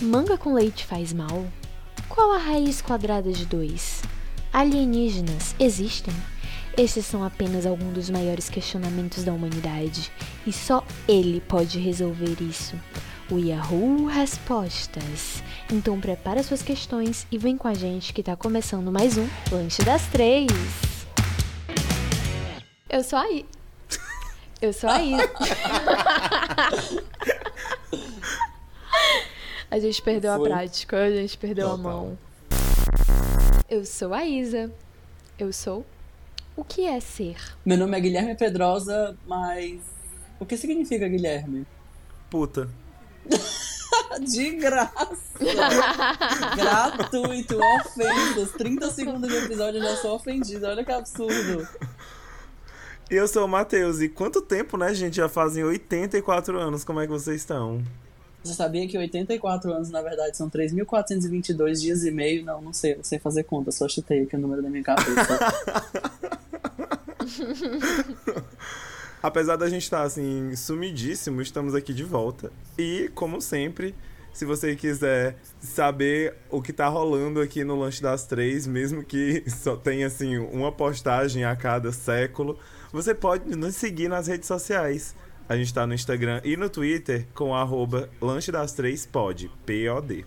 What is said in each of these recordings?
Manga com leite faz mal? Qual a raiz quadrada de 2? Alienígenas existem? Esses são apenas alguns dos maiores questionamentos da humanidade e só ele pode resolver isso. O Yahoo Respostas. Então prepara suas questões e vem com a gente que tá começando mais um Lanche das Três. Eu sou a I. Eu sou a I. a gente perdeu Foi. a prática, a gente perdeu a Total. mão. Eu sou a Isa. Eu sou o que é ser? Meu nome é Guilherme Pedrosa, mas o que significa Guilherme? Puta. De graça! Gratuito, ofensas. 30 segundos de episódio eu já sou ofendida. Olha que absurdo. E eu sou o Matheus. E quanto tempo, né, gente? Já fazem 84 anos. Como é que vocês estão? Você sabia que 84 anos, na verdade, são 3.422 dias e meio? Não, não sei, não sei fazer conta, só chutei aqui o número da minha cabeça. Apesar da gente estar, assim, sumidíssimo, estamos aqui de volta. E, como sempre, se você quiser saber o que tá rolando aqui no Lanche das Três, mesmo que só tenha, assim, uma postagem a cada século, você pode nos seguir nas redes sociais. A gente tá no Instagram e no Twitter com arroba Lanche das Três Pod, P-O-D.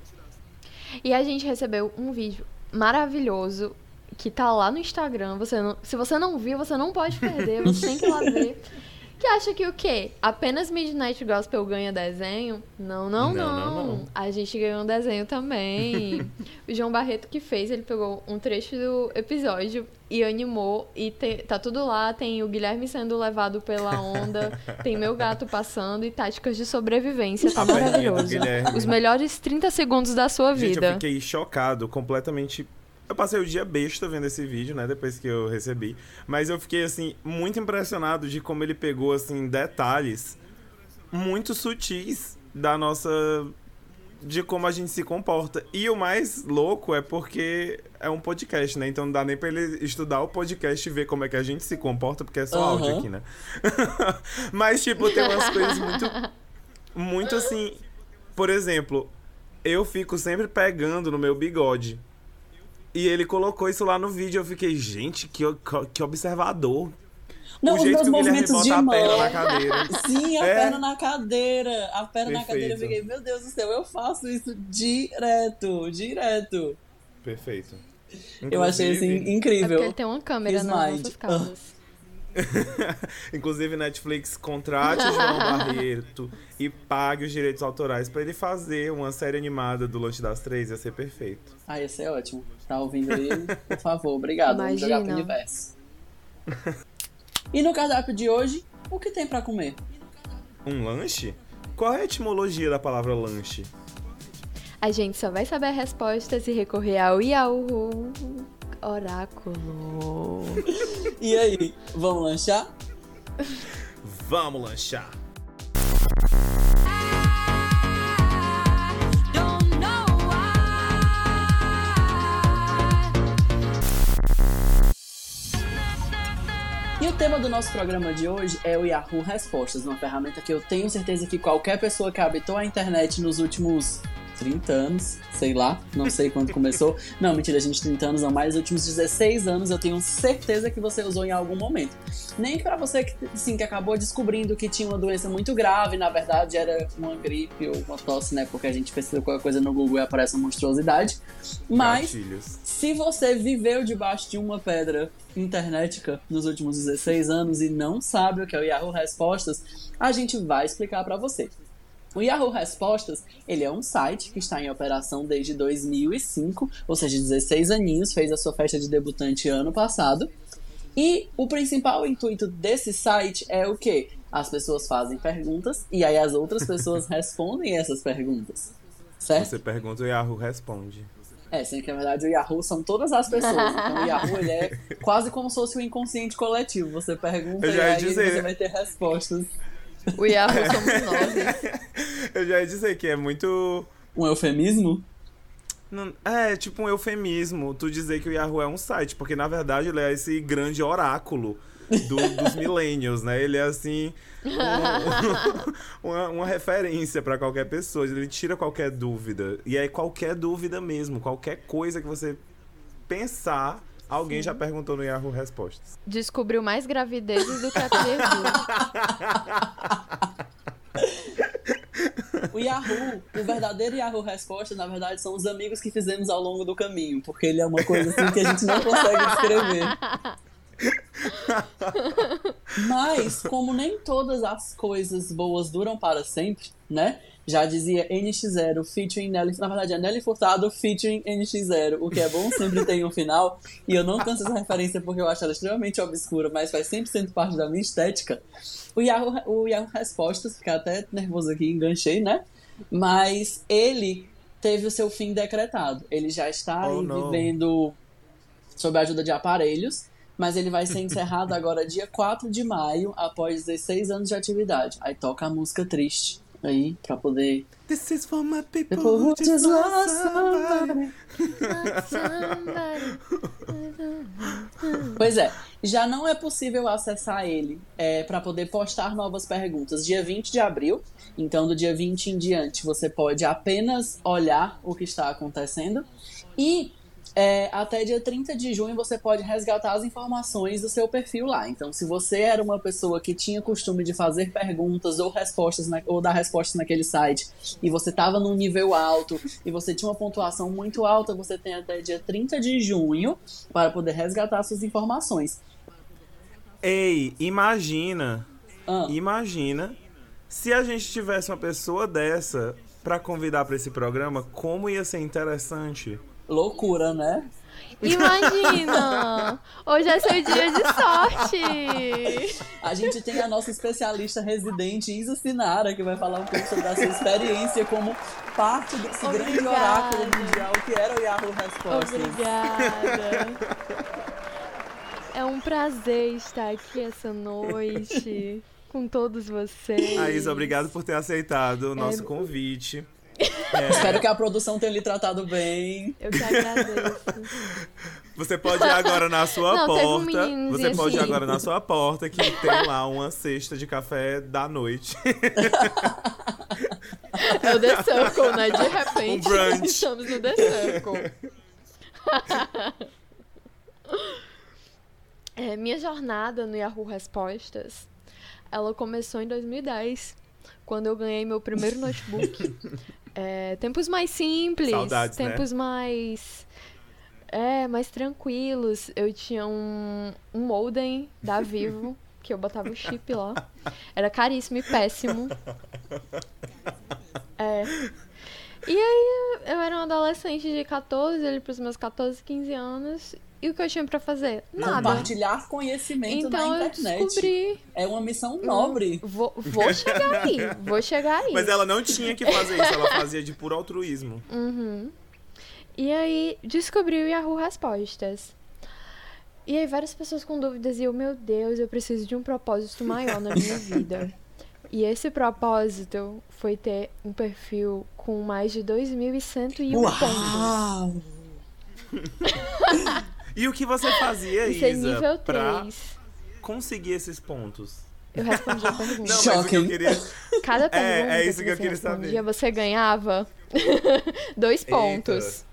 E a gente recebeu um vídeo maravilhoso que tá lá no Instagram. Você não- se você não viu, você não pode perder, você tem que ir lá ver. Que acha que o quê? Apenas Midnight Gospel ganha desenho? Não, não, não. Não, não, não. A gente ganhou um desenho também. o João Barreto que fez, ele pegou um trecho do episódio e animou. E te- tá tudo lá. Tem o Guilherme sendo levado pela onda, tem meu gato passando e táticas de sobrevivência. Tá maravilhoso. Os melhores 30 segundos da sua Gente, vida. eu fiquei chocado, completamente. Eu passei o dia besta vendo esse vídeo, né? Depois que eu recebi. Mas eu fiquei, assim, muito impressionado de como ele pegou, assim, detalhes muito sutis da nossa. de como a gente se comporta. E o mais louco é porque é um podcast, né? Então não dá nem pra ele estudar o podcast e ver como é que a gente se comporta, porque é só Aham. áudio aqui, né? Mas, tipo, tem umas coisas muito. Muito assim. Por exemplo, eu fico sempre pegando no meu bigode. E ele colocou isso lá no vídeo. Eu fiquei, gente, que, que observador. Não, o os jeito meus que o Guilherme movimentos de a perna mão. na cadeira. Sim, a É. perna na cadeira. A perna na cadeira. Eu Perfeito. fiquei, meu Deus do céu, eu faço isso direto, direto. Perfeito. Eu achei assim É incrível. porque ele tem uma câmera nas Slide. nossas casas. Inclusive, Netflix contrate o João Barreto e pague os direitos autorais pra ele fazer uma série animada do Lanche das Três. Ia ser perfeito. Ah, ia ser ótimo. Tá ouvindo aí? Por favor, obrigado. Vamos jogar pro Imagina. universo. E no cardápio de hoje, o que tem pra comer? Um lanche? Qual é a etimologia da palavra lanche? A gente só vai saber a resposta se recorrer ao Yahoo Oráculo. E aí, vamos lanchar? Vamos lanchar! E o tema do nosso programa de hoje é o Yahoo Respostas, uma ferramenta que eu tenho certeza que qualquer pessoa que habitou a internet nos últimos 30 anos, sei lá, não sei quando começou. Não, mentira, a gente 30 anos não, mas nos últimos 16 anos eu tenho certeza que você usou em algum momento. Nem pra você que, sim, que acabou descobrindo que tinha uma doença muito grave, na verdade era uma gripe ou uma tosse, né? Porque a gente pesquisa qualquer coisa no Google e aparece uma monstruosidade. Mas Gatilhos. se você viveu debaixo de uma pedra internetica nos últimos 16 anos e não sabe o que é o Yahoo Respostas, a gente vai explicar para você. O Yahoo Respostas, ele é um site que está em operação desde 2005, ou seja, 16 aninhos, fez a sua festa de debutante ano passado. E o principal intuito desse site é o quê? As pessoas fazem perguntas e aí as outras pessoas respondem essas perguntas. Certo? Você pergunta, o Yahoo responde. É, sendo que na verdade o Yahoo são todas as pessoas. Então o Yahoo ele é quase como se fosse um inconsciente coletivo. Você pergunta e aí dizer. você vai ter respostas. O Yahoo somos nós. Eu já ia dizer que é muito. Um eufemismo? não- É, tipo um eufemismo tu dizer que o Yahoo é um site, porque na verdade ele é esse grande oráculo do- dos millennials, né? Ele é assim. um- uma, uma referência pra qualquer pessoa. Ele tira qualquer dúvida. E é qualquer dúvida mesmo. Qualquer coisa que você pensar, alguém já perguntou no Yahoo Respostas. Descobriu mais gravidezes do que a Clearview. O Yahoo, o verdadeiro Yahoo Resposta, na verdade, são os amigos que fizemos ao longo do caminho, porque ele é uma coisa assim que a gente não consegue descrever. Mas, como nem todas as coisas boas duram para sempre, né? Já dizia NX0 featuring Nelly. Na verdade, é Nelly Furtado featuring NX0. O que é bom sempre tem um final. E eu não canso essa referência porque eu acho ela extremamente obscura, mas faz 100% parte da minha estética. O Yahoo, o Yahoo Respostas, ficar até nervoso aqui, enganchei, né? Mas ele teve o seu fim decretado. Ele já está Oh, vivendo sob a ajuda de aparelhos, mas ele vai ser encerrado agora dia 4 de maio, após 16 anos de atividade. Aí toca a música triste aí, pra poder. This is for my people People who just lost somebody. Pois é, já não é possível acessar ele é, para poder postar novas perguntas. Dia 20 de abril, então do dia 20 em diante, você pode apenas olhar o que está acontecendo. E é, até dia 30 de junho você pode resgatar as informações do seu perfil lá. Então, se você era uma pessoa que tinha costume de fazer perguntas ou respostas na- ou dar respostas naquele site e você estava num nível alto e você tinha uma pontuação muito alta, você tem até dia 30 de junho para poder resgatar suas informações. Ei, imagina, Ah, imagina se a gente tivesse uma pessoa dessa pra convidar pra esse programa, como ia ser interessante. Loucura, né? Imagina! Hoje é seu dia de sorte! A gente tem a nossa especialista residente, Isa Sinara, que vai falar um pouco sobre a sua experiência como parte desse grande Obrigada. oráculo mundial que era o Yahoo Respostas. Obrigada! É um prazer estar aqui essa noite com todos vocês. A Isa, obrigado por ter aceitado o nosso É. convite. Espero que a produção tenha lhe tratado bem. Eu que agradeço. Você pode ir agora na sua Não, teve um porta. meninozinho Você pode ir assim. agora na sua porta que tem lá uma cesta de café da noite. É o The Circle, né? De repente, Um brunch. estamos no The Circle. É, minha jornada no Yahoo Respostas, ela começou em 2010, quando eu ganhei meu primeiro notebook. É, tempos mais simples, Saudades, né? tempos mais... É, mais tranquilos. Eu tinha um, um modem da Vivo, que eu botava o chip lá. Era caríssimo e péssimo. É. E aí, eu era um adolescente de 14, ali pros meus 14, 15 anos. E o que eu tinha pra fazer? Nada. Compartilhar conhecimento Então na eu internet. descobri. É uma missão nobre. Vou, vou chegar aí, vou chegar aí. Mas ela não tinha que fazer isso, ela fazia de puro altruísmo. Uhum. E aí, descobri o Yahoo Respostas. E aí, várias pessoas com dúvidas e eu, meu Deus, eu preciso de um propósito maior na minha vida. E esse propósito foi ter um perfil com mais de 2.101 pontos. E o que você fazia, Isso é Isa, nível pra 3. conseguir esses pontos? Eu respondi a pergunta. Não, mas o que eu queria... Cada pergunta é isso que eu você queria respondia, saber. você ganhava dois Eita. pontos.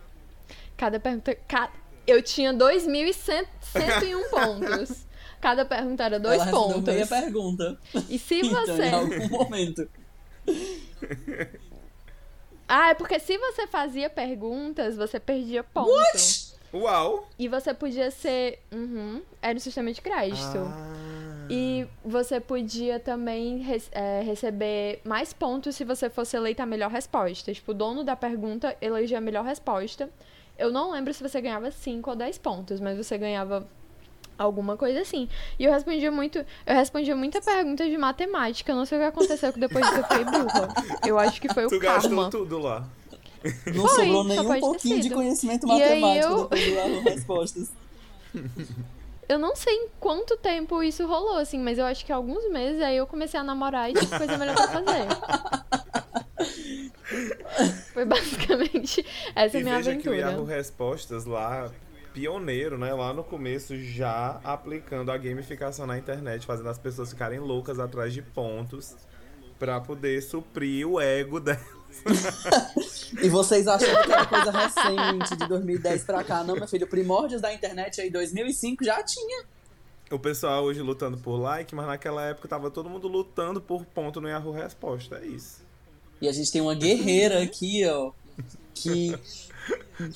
Cada pergunta. ca- Eu tinha 2.101 pontos. Cada pergunta era dois Ela pontos. meia pergunta. E se Então, você. em algum momento. Ah, é porque se você fazia perguntas, você perdia ponto. Uau! E você podia ser. Uhum, era um sistema de crédito. Ah. E você podia também re- é, receber mais pontos se você fosse eleita a melhor resposta. Tipo, o dono da pergunta elegia a melhor resposta. Eu não lembro se você ganhava 5 ou 10 pontos, mas você ganhava alguma coisa assim. E eu respondia muito. Eu respondia muita pergunta de matemática. Eu não sei o que aconteceu que depois eu fiquei burra. Eu acho que foi o Tu karma. gastou tudo lá. Não Foi, sobrou pode ter pouquinho de conhecimento E matemático eu- depois do Yahoo Respostas. Eu não sei em quanto tempo isso rolou, assim, mas eu acho que alguns meses aí eu comecei a namorar e tinha coisa melhor pra fazer. Foi basicamente essa e minha veja que o Yahoo aventura. Respostas lá, pioneiro, né? Lá no começo, já aplicando a gamificação na internet, fazendo as pessoas ficarem loucas atrás de pontos para poder suprir o ego delas. e vocês acham que era coisa recente, de 2010 pra cá? Não, meu filho, primórdios da internet aí, 2005 já tinha. O pessoal hoje lutando por like, mas naquela época tava todo mundo lutando por ponto no Yahoo Resposta, é isso. E a gente tem uma guerreira aqui, ó, que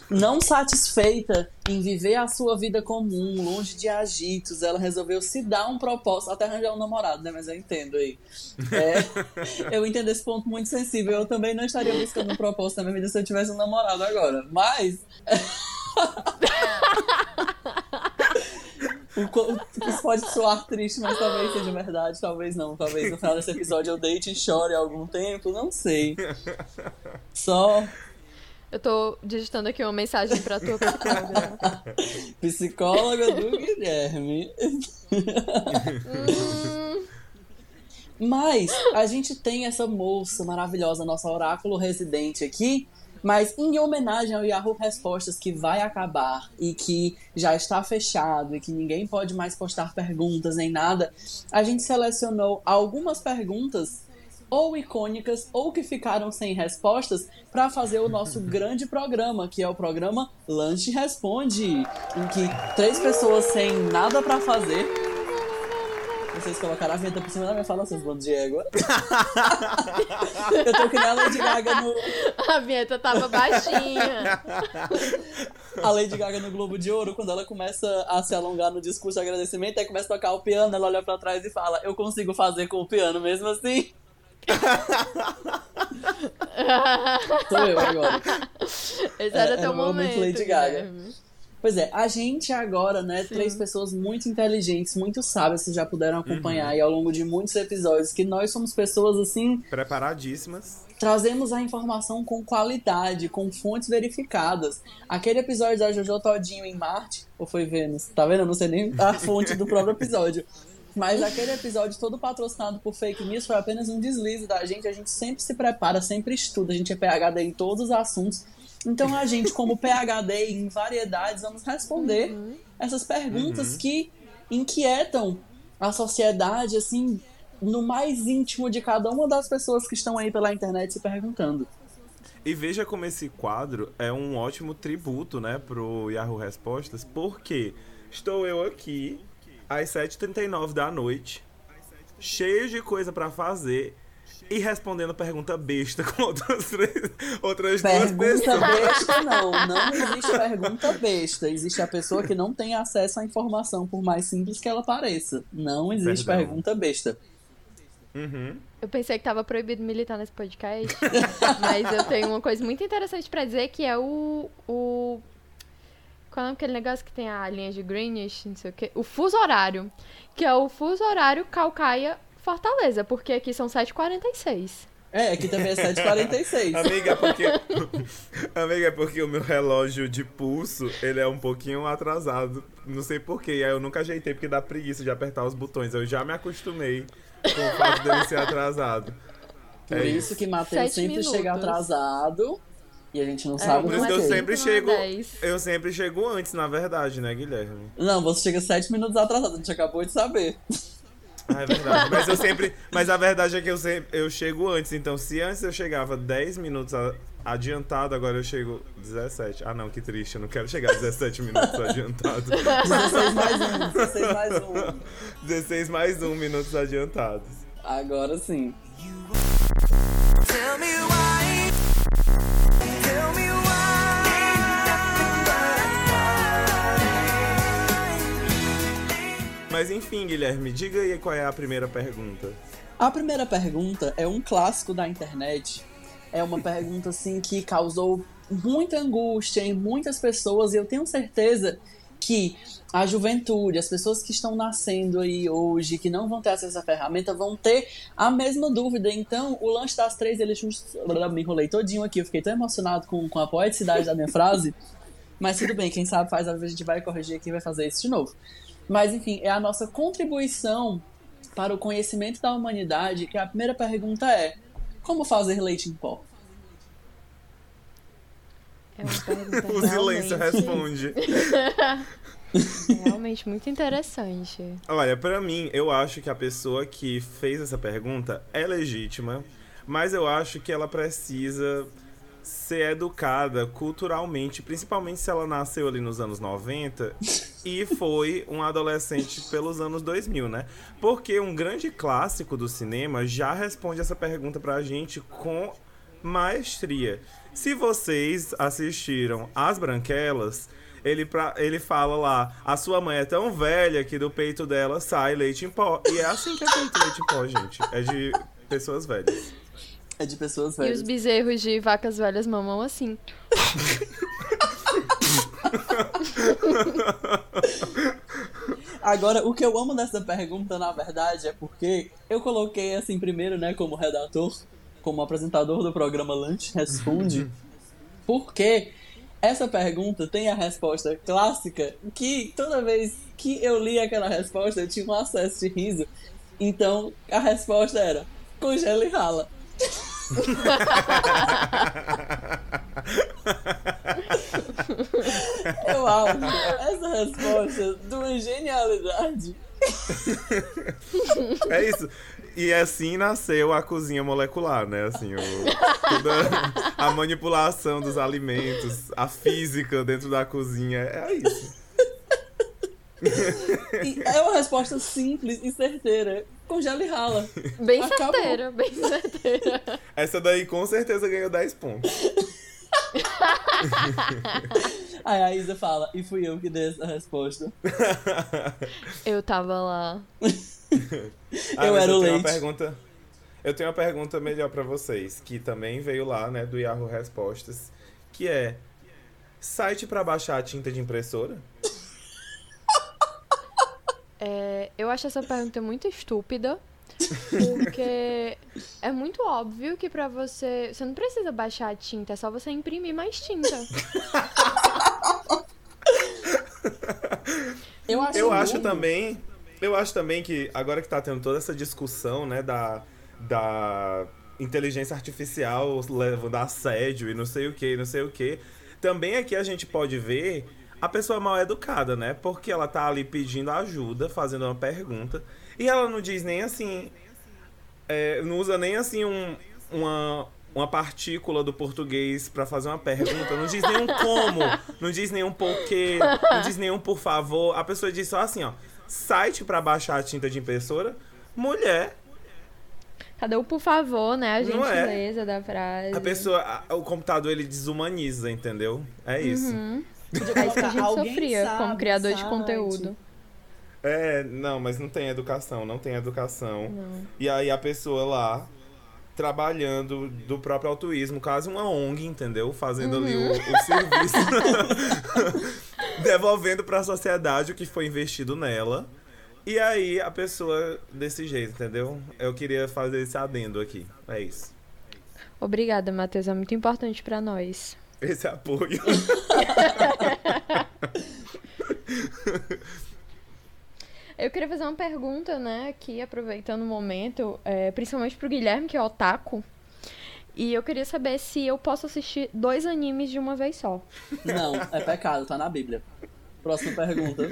não satisfeita em viver a sua vida comum, longe de agitos, ela resolveu se dar um propósito, até arranjar um namorado, né? Mas eu entendo aí. É, eu entendo esse ponto muito sensível. Eu também não estaria buscando um propósito na minha vida se eu tivesse um namorado agora. Mas. Isso pode soar triste, mas talvez seja verdade, talvez não. Talvez no final desse episódio eu deite e chore algum tempo, não sei. Só eu tô digitando aqui uma mensagem pra tua psicóloga. psicóloga do Guilherme. Hum. Mas a gente tem essa moça maravilhosa, nossa oráculo residente aqui. Mas em homenagem ao Yahoo Respostas que vai acabar e que já está fechado e que ninguém pode mais postar perguntas nem nada, a gente selecionou algumas perguntas ou icônicas ou que ficaram sem respostas para fazer o nosso grande programa, que é o programa Lanche Responde, em que três pessoas sem nada para fazer vocês colocaram a vinheta por cima da minha fala, seus bandos de égua. eu tô que nem a Lady Gaga no. A vinheta tava baixinha. a Lady Gaga no Globo de Ouro, quando ela começa a se alongar no discurso de agradecimento, aí começa a tocar o piano, ela olha pra trás e fala: Eu consigo fazer com o piano mesmo assim? Sou eu agora. Esse era é, teu momento. momento Lady Gaga. Guilherme. Pois é, a gente agora, né, Sim. três pessoas muito inteligentes, muito sábias, vocês já puderam acompanhar uhum. aí ao longo de muitos episódios, que nós somos pessoas assim. Preparadíssimas. Trazemos a informação com qualidade, com fontes verificadas. Aquele episódio da Jojo Todinho em Marte, ou foi Vênus? Tá vendo? Eu não sei nem a fonte do próprio episódio. Mas aquele episódio todo patrocinado por fake news foi apenas um deslize da gente. A gente sempre se prepara, sempre estuda. A gente é PHD em todos os assuntos. Então a gente, como PHD em variedades, vamos responder uhum. essas perguntas uhum. que inquietam a sociedade, assim, no mais íntimo de cada uma das pessoas que estão aí pela internet se perguntando. E veja como esse quadro é um ótimo tributo, né, pro Yahoo Respostas, porque estou eu aqui às 7h39 da noite, cheio de coisa para fazer e respondendo pergunta besta com outras, três, outras pergunta duas pessoas. Pergunta besta não, não existe pergunta besta. Existe a pessoa que não tem acesso à informação, por mais simples que ela pareça. Não existe Perdão. pergunta besta. Uhum. Eu pensei que tava proibido militar nesse podcast, mas eu tenho uma coisa muito interessante para dizer que é o, o qual é aquele negócio que tem a linha de Greenwich, não sei o quê? O fuso horário. Que é o fuso horário Calcaia Fortaleza, porque aqui são 7h46. É, aqui também é 7h46. Amiga, porque. Amiga, é porque o meu relógio de pulso, ele é um pouquinho atrasado. Não sei porquê. Aí eu nunca ajeitei porque dá preguiça de apertar os botões. Eu já me acostumei com o fato dele ser atrasado. Por é isso, isso que Matheus sempre minutos. chega atrasado. E a gente não é, sabe por isso que eu sempre chego. Eu sempre chego antes, na verdade, né, Guilherme? Não, você chega sete minutos atrasado, a gente acabou de saber. Ah, é verdade. Mas eu sempre. Mas a verdade é que eu sempre eu chego antes. Então, se antes eu chegava 10 minutos adiantado, agora eu chego 17. Ah, não, que triste. Eu não quero chegar 17 minutos adiantado. 16 mais 1, 16 mais 1. 16 mais 1 minutos adiantados. Agora sim. Tell me Mas enfim, Guilherme, diga aí qual é a primeira pergunta. A primeira pergunta é um clássico da internet. É uma pergunta assim que causou muita angústia em muitas pessoas e eu tenho certeza que a juventude, as pessoas que estão nascendo aí hoje, que não vão ter acesso à ferramenta, vão ter a mesma dúvida. Então, o lanche das três, ele me enrolei todinho aqui, eu fiquei tão emocionado com, com a poeticidade da minha frase. Mas tudo bem, quem sabe faz, a gente vai corrigir aqui e vai fazer isso de novo. Mas, enfim, é a nossa contribuição para o conhecimento da humanidade, que a primeira pergunta é: como fazer leite em pó? É uma pergunta o silêncio responde. Realmente muito interessante. Olha, pra mim, eu acho que a pessoa que fez essa pergunta é legítima, mas eu acho que ela precisa ser educada culturalmente, principalmente se ela nasceu ali nos anos 90 e foi um adolescente pelos anos 2000, né? Porque um grande clássico do cinema já responde essa pergunta pra gente com maestria. Se vocês assistiram As Branquelas, ele, pra, ele fala lá, a sua mãe é tão velha que do peito dela sai leite em pó. E é assim que é feito leite em pó, gente. É de pessoas velhas. É de pessoas E os velhas. bezerros de vacas velhas mamam assim. Agora, o que eu amo dessa pergunta, na verdade, é porque eu coloquei assim primeiro, né, como redator, como apresentador do programa Lunch Responde, porque essa pergunta tem a resposta clássica que toda vez que eu li aquela resposta eu tinha um acesso de riso. Então, a resposta era congela e rala. Eu acho essa resposta de uma genialidade. É isso. E assim nasceu a cozinha molecular, né? Assim, o, toda a manipulação dos alimentos, a física dentro da cozinha. É isso. E é uma resposta simples e certeira. Congela e rala. Bem Acabou. certeira, bem certeira. Essa daí com certeza ganhou 10 pontos. Aí a Isa fala, e fui eu que dei essa resposta. Eu tava lá. Ah, Eu era o tenho leite. Pergunta, eu tenho uma pergunta melhor pra vocês, que também veio lá, né, do Yahoo Respostas, que é site pra baixar a tinta de impressora? É, eu acho essa pergunta muito estúpida. Porque é muito óbvio que pra você. Você não precisa baixar a tinta, é só você imprimir mais tinta. Eu acho, Eu acho também, eu acho também que agora que tá tendo toda essa discussão, né, da, da inteligência artificial levando a assédio e não sei o que, não sei o que, também aqui a gente pode ver a pessoa mal educada, né? Porque ela tá ali pedindo ajuda, fazendo uma pergunta, e ela não diz nem assim, é, não usa nem assim um, uma, uma partícula do português pra fazer uma pergunta, não diz nenhum como, não diz nenhum porquê, não diz nenhum por favor. A pessoa diz só assim, ó, site pra baixar a tinta de impressora, mulher. Cadê o por favor, né? A é. gentileza da frase. A pessoa, a- o computador ele desumaniza, entendeu? É isso. Uhum. Podia É isso que a gente colocar, "Alguém sofria como sabe, criador de site?" conteúdo. É, não, mas não tem educação, não tem educação. Não. E aí a pessoa lá trabalhando do próprio altruísmo, quase uma ONG, entendeu? Fazendo ali o, o serviço, devolvendo para a sociedade o que foi investido nela. E aí a pessoa desse jeito, entendeu? Eu queria fazer esse adendo aqui. É isso. Obrigada, Matheus. É muito importante pra nós. Esse apoio. Eu queria fazer uma pergunta, né, aqui, aproveitando o momento, é, principalmente pro Guilherme, que é otaku. E eu queria saber se eu posso assistir dois animes de uma vez só. Não, é pecado, tá na Bíblia. Próxima pergunta.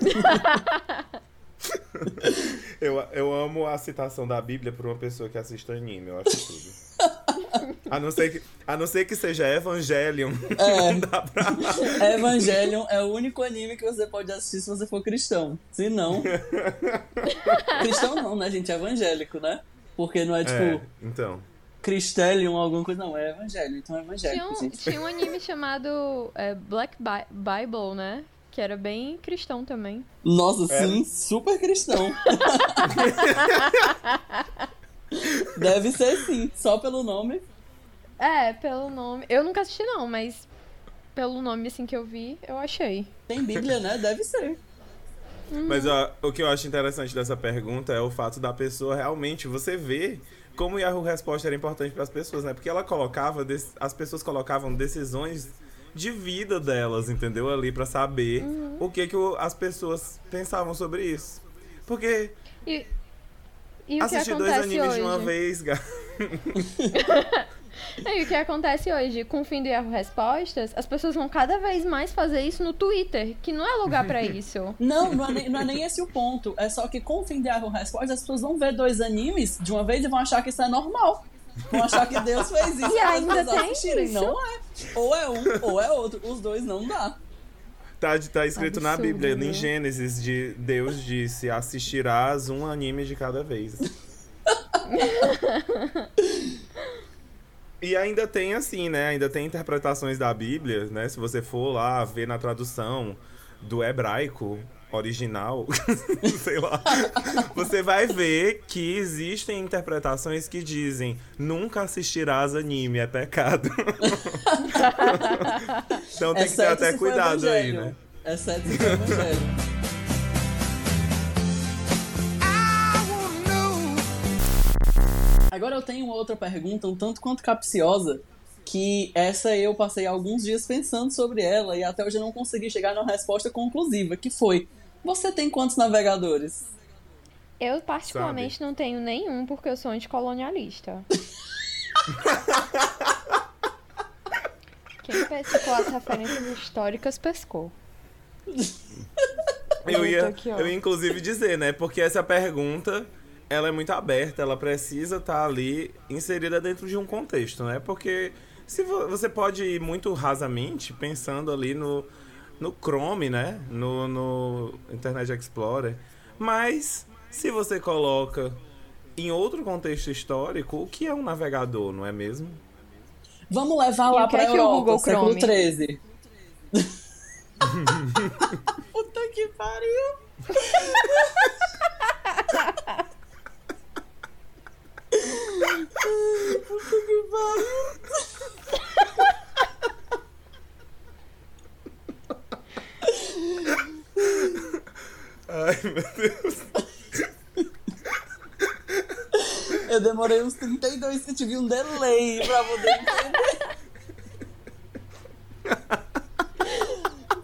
Eu, eu amo a citação da Bíblia por uma pessoa que assiste anime, eu acho tudo. A não ser que, a não ser que seja Evangelion. É. Não dá pra. Evangelion é o único anime que você pode assistir se você for cristão. Se não. cristão não, né, gente? É evangélico, né? Porque não é tipo É, então. Cristelion ou alguma coisa, não. É evangelho. Então é Tinha evangélico, um, gente. tinha um anime chamado é, Black Bi- Bible, né? Que era bem cristão também. Nossa, É. sim, super cristão. Deve ser sim, só pelo nome. É, pelo nome. Eu nunca assisti, não, mas pelo nome assim que eu vi, eu achei. Tem Bíblia, né? Deve ser. Mas ó, o que eu acho interessante dessa pergunta é o fato da pessoa realmente você ver como o Yahoo Resposta era importante para as pessoas, né? Porque ela colocava, as pessoas colocavam decisões de vida delas, entendeu? Ali para saber o que que as pessoas pensavam sobre isso. Porque E, e o que assistir dois animes hoje? de uma vez, ga- E o que acontece hoje? Com o fim do Yahoo Respostas, as pessoas vão cada vez mais fazer isso no Twitter, que não é lugar pra isso. Não, não é, nem, não é nem esse o ponto. É só que com o fim de Yahoo Respostas, as pessoas vão ver dois animes de uma vez e vão achar que isso é normal. Vão achar que Deus fez isso E ainda tem assistirem. isso? Não é. Ou é um, ou é outro. Os dois não dá. Tá, tá escrito na Absurdo, Bíblia, né? em Gênesis, de Deus disse: assistirás um anime de cada vez. e ainda tem assim, né? Ainda tem interpretações da Bíblia, né? Se você for lá ver na tradução do hebraico original, sei lá, você vai ver que existem interpretações que dizem nunca assistirás anime, é pecado. então tem que ter até se cuidado aí, né? Exceto se for evangelho. Agora eu tenho uma outra pergunta, um tanto quanto capciosa, que essa eu passei alguns dias pensando sobre ela e até hoje eu não consegui chegar numa resposta conclusiva, que foi: você tem quantos navegadores? Eu, particularmente, não tenho nenhum porque eu sou anticolonialista. Quem pescou as referências históricas pescou. Eu ia, eu ia inclusive dizer, né? Porque essa pergunta, ela é muito aberta, ela precisa estar ali inserida dentro de um contexto, né? Porque se vo- você pode ir muito rasamente pensando ali no, no Chrome, né? No, no Internet Explorer. Mas se você coloca em outro contexto histórico, o que é um navegador, não é mesmo? Vamos levar lá pra é que o Google século Chrome? XIII. Puta que pariu! Puta que pariu! Ai, meu Deus. Eu demorei uns 32 que eu tive um delay pra poder entender.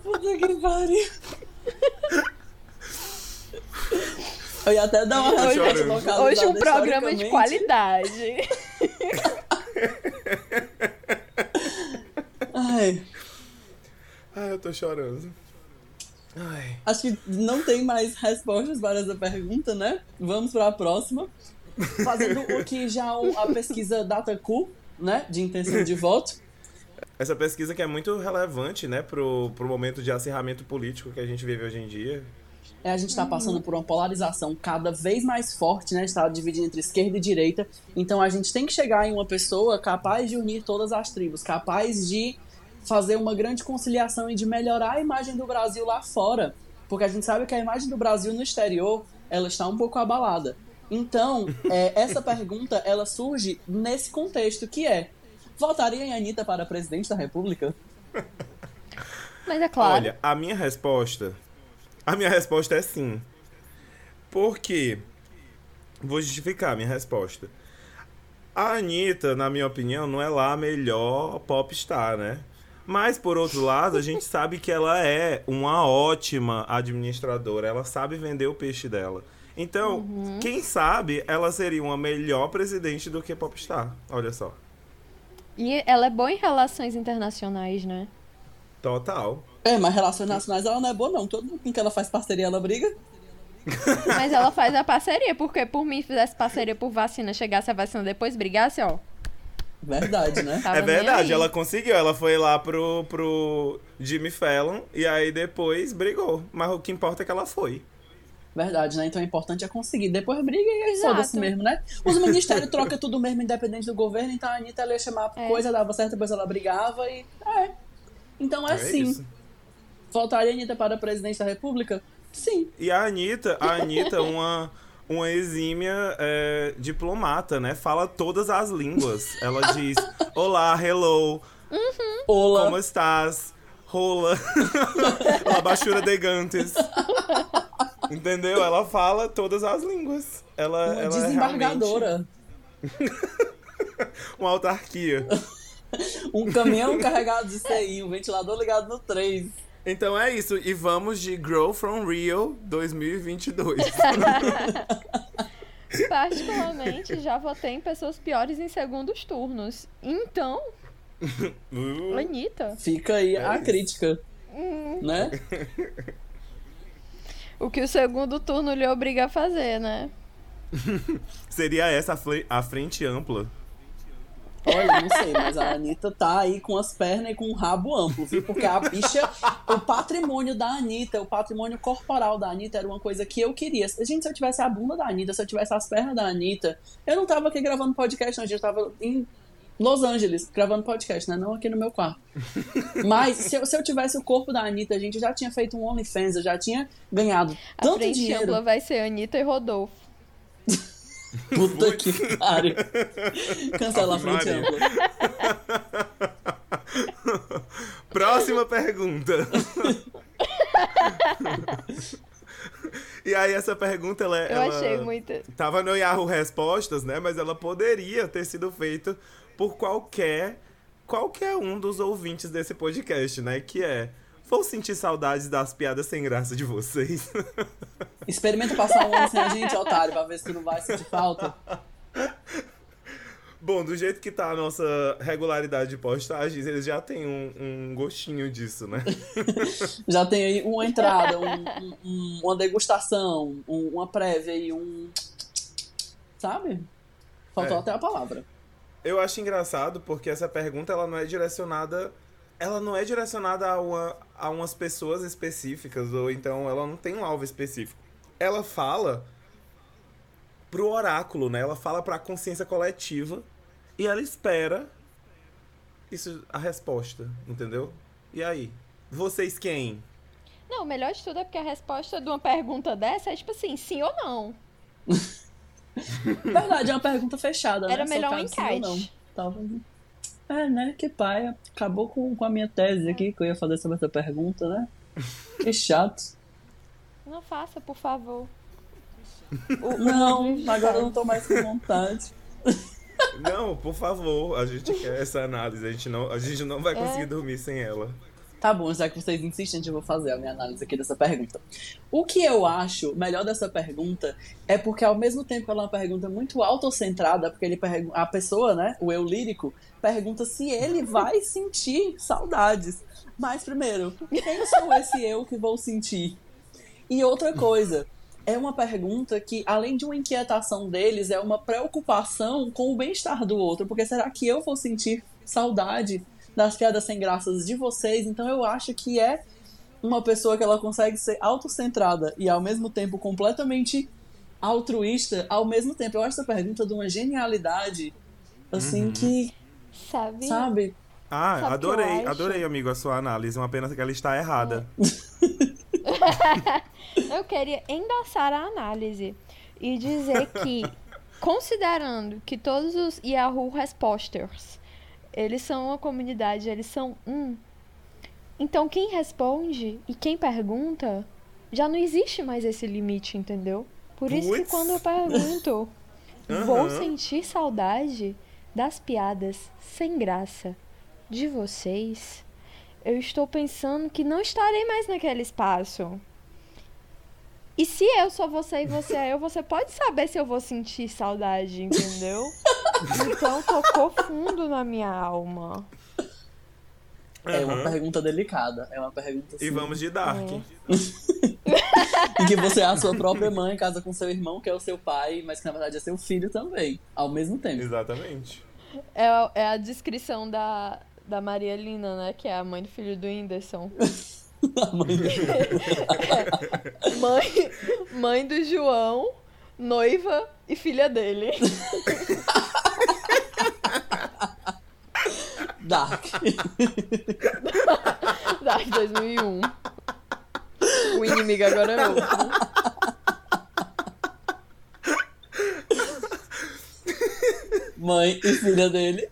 Puta que pariu. Eu ia até dar uma localizada Hoje um programa de historicamente. qualidade. Ai, Ai, eu tô chorando. Ai. acho que não tem mais respostas para essa pergunta, né? Vamos para a próxima. Fazendo o que já a pesquisa DataQ, né? De intenção de voto. Essa pesquisa que é muito relevante, né, pro, pro momento de acirramento político que a gente vive hoje em dia. É, a gente está passando por uma polarização cada vez mais forte, né? Está dividindo entre esquerda e direita. Então a gente tem que chegar em uma pessoa capaz de unir todas as tribos, capaz de fazer uma grande conciliação e de melhorar a imagem do Brasil lá fora. Porque a gente sabe que a imagem do Brasil no exterior, ela está um pouco abalada. Então, é, essa pergunta, ela surge nesse contexto que é, votaria em Anitta para presidente da república? Mas é claro. Olha, a minha resposta. A minha resposta é sim. Por quê? Vou justificar a minha resposta. A Anitta, na minha opinião, não é lá a melhor popstar, né? Mas, por outro lado, a gente sabe que ela é uma ótima administradora. Ela sabe vender o peixe dela. Então, quem sabe ela seria uma melhor presidente do que popstar. Olha só. E ela é boa em relações internacionais, né? Total. É, mas relações nacionais ela não é boa não. Todo mundo com quem ela faz parceria, ela briga. Mas ela faz a parceria, porque por mim fizesse parceria por vacina, chegasse a vacina depois brigasse, ó. Verdade, né? Tava é verdade, ela conseguiu. Ela foi lá pro, pro Jimmy Fallon e aí depois brigou. Mas o que importa é que ela foi. Verdade, né? Então o importante é conseguir. Depois briga e foda-se mesmo, né? Os ministérios trocam tudo mesmo, independente do governo. Então a Anitta ela ia chamar É. coisa, dava certo, depois ela brigava e. É. Então é, sim. isso. Voltaria a Anitta para presidente da República? Sim. E a Anitta, a Anitta, uma, uma exímia é, diplomata, né? Fala todas as línguas. Ela diz: Olá, hello, Olá. como estás? Rola, la bachura de gantes. Entendeu? Ela fala todas as línguas. Ela, Uma ela é desembargadora. realmente uma autarquia. Um caminhão carregado de CI, um ventilador ligado no 3. Então é isso. E vamos de Grow from Rio 2022. Particularmente, já votei em pessoas piores em segundos turnos. Então, Uh, Anitta, Fica aí É a isso. crítica, hum, né? o que o segundo turno lhe obriga a fazer, né? seria essa a frente ampla? Olha, não sei, mas a Anitta tá aí com as pernas e com o rabo amplo, viu? Porque a bicha, o patrimônio da Anitta, o patrimônio corporal da Anitta era uma coisa que eu queria. Gente, se eu tivesse a bunda da Anitta, se eu tivesse as pernas da Anitta, eu não tava aqui gravando podcast, não. A gente tava em Los Angeles gravando podcast, né? Não aqui no meu quarto. Mas se eu, se eu tivesse o corpo da Anitta, a gente já tinha feito um OnlyFans, eu já tinha ganhado A tanto dinheiro. ampla vai ser Anitta e Rodolfo. Puta que pariu. Cancela a frente ampla. Próxima pergunta. e aí, essa pergunta, ela, Eu ela achei muito. tava no Yahoo Respostas, né? Mas ela poderia ter sido feita por qualquer, qualquer um dos ouvintes desse podcast, né? Que é, vou sentir saudades das piadas sem graça de vocês. Experimenta passar um ano sem a gente, otário, pra ver se tu não vai sentir falta. Bom, do jeito que tá a nossa regularidade de postagens, eles já têm um, um gostinho disso, né? Já tem aí uma entrada, um- um- um- uma degustação, um- uma prévia e um. Sabe? Faltou É. até a palavra. Eu acho engraçado porque essa pergunta ela não é direcionada. Ela não é direcionada a, uma, a umas pessoas específicas, ou então ela não tem um alvo específico. Ela fala pro oráculo, né? Ela fala pra consciência coletiva e ela espera isso a resposta, entendeu? E aí? Vocês quem? Não, o melhor de tudo é porque a resposta de uma pergunta dessa é tipo assim, sim ou não. Verdade, é uma pergunta fechada, né? Era Só melhor um cabe sim ou encaixe. não. É, né? Que pai. Acabou com, com a minha tese aqui que eu ia fazer sobre essa pergunta, né? Que chato. Não faça, por favor. Não, agora eu não tô mais com vontade. Não, por favor, a gente quer essa análise. A gente não, a gente não vai conseguir É. dormir sem ela. Tá bom, já que vocês insistem, eu vou fazer a minha análise aqui dessa pergunta. O que eu acho melhor dessa pergunta é porque, ao mesmo tempo que ela é uma pergunta muito autocentrada, porque ele a pessoa, né, o eu lírico, pergunta se ele vai sentir saudades. Mas, primeiro, quem sou esse eu que vou sentir? E outra coisa, é uma pergunta que, além de uma inquietação deles, é uma preocupação com o bem-estar do outro. Porque será que eu vou sentir saudade das piadas sem graças de vocês? Então eu acho que é uma pessoa que ela consegue ser autocentrada e ao mesmo tempo completamente altruísta, ao mesmo tempo. Eu acho essa pergunta de uma genialidade, assim, que, Sabe? sabe? Ah, Sabe adorei, adorei, amigo, a sua análise. Uma pena que ela está errada. Eu queria endossar a análise e dizer que, considerando que todos os Yahoo Resposters, eles são uma comunidade, eles são um, então quem responde e quem pergunta, já não existe mais esse limite, entendeu? Por isso que quando eu pergunto, vou Aham. sentir saudade das piadas sem graça de vocês, eu estou pensando que não estarei mais naquele espaço. E se eu sou você e você é eu, você pode saber se eu vou sentir saudade, entendeu? então tocou fundo na minha alma. É uma Aham. pergunta delicada. É uma pergunta assim, E vamos de Dark. É. em que você é a sua própria mãe, casa com seu irmão, que é o seu pai, mas que na verdade é seu filho também, ao mesmo tempo. Exatamente. É, a- é a descrição da, da Maria Lina, né? Que é a mãe do filho do Whindersson. A mãe dele. Mãe, mãe do João, noiva e filha dele. Dark. Dark 2001. O inimigo agora é outro. Mãe e filha dele.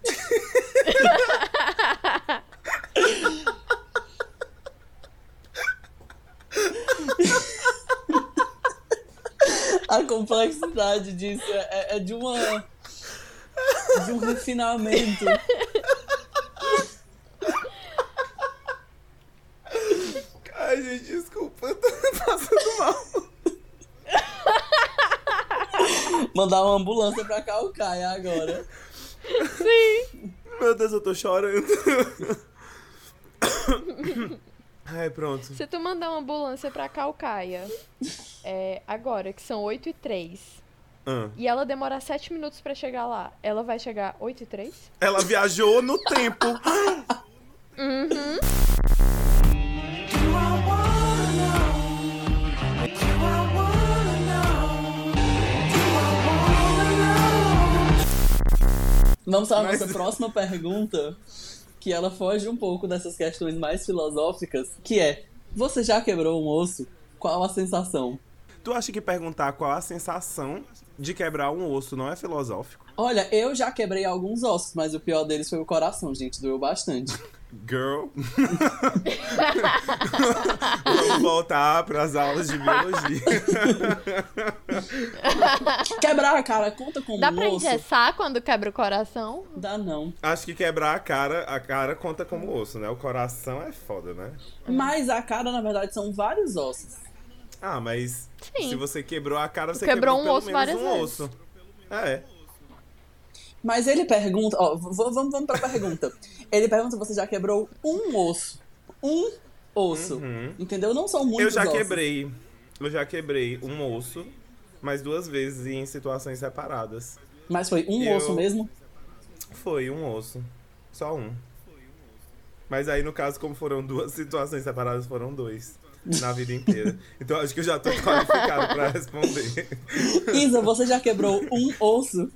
A complexidade disso é, é de uma. de um refinamento. Ai, gente, desculpa, eu tô passando mal. Mandar uma ambulância pra Calcaia agora. Meu Deus, eu tô chorando. Ai, pronto. Se tu mandar uma ambulância pra Calcaia, é, agora, que são 8 e 3, Ah. e ela demorar 7 minutos pra chegar lá, ela vai chegar 8 e 3? Ela viajou no tempo. Vamos para a Mas- nossa próxima pergunta, que ela foge um pouco dessas questões mais filosóficas, que é: você já quebrou um osso? Qual a sensação? Tu acha que perguntar qual a sensação de quebrar um osso não é filosófico? Olha, eu já quebrei alguns ossos, mas o pior deles foi o coração, gente, doeu bastante. Girl. Vamos voltar pras aulas de biologia. Quebrar a cara conta como Dá um pra osso? engessar quando quebra o coração? Dá não. Acho que quebrar a cara, a cara conta como osso, né? O coração é foda, né? Mas a cara, na verdade, são vários ossos. Ah, mas Sim. se você quebrou a cara, você Quebrou quebrou, um pelo osso menos várias um vezes. osso. É. Mas ele pergunta, ó, vamos, vamos pra pergunta. Ele pergunta se você já quebrou um osso. Um osso. Entendeu? Não são muitos Uhum. Eu já ossos. quebrei. Eu já quebrei um osso, mas duas vezes em situações separadas. Mas foi um Eu- osso mesmo? Foi um osso. Só um. Mas aí, no caso, como foram duas situações separadas, foram dois. Na vida inteira. Então acho que eu já tô qualificado pra responder. Isa, você já quebrou um osso?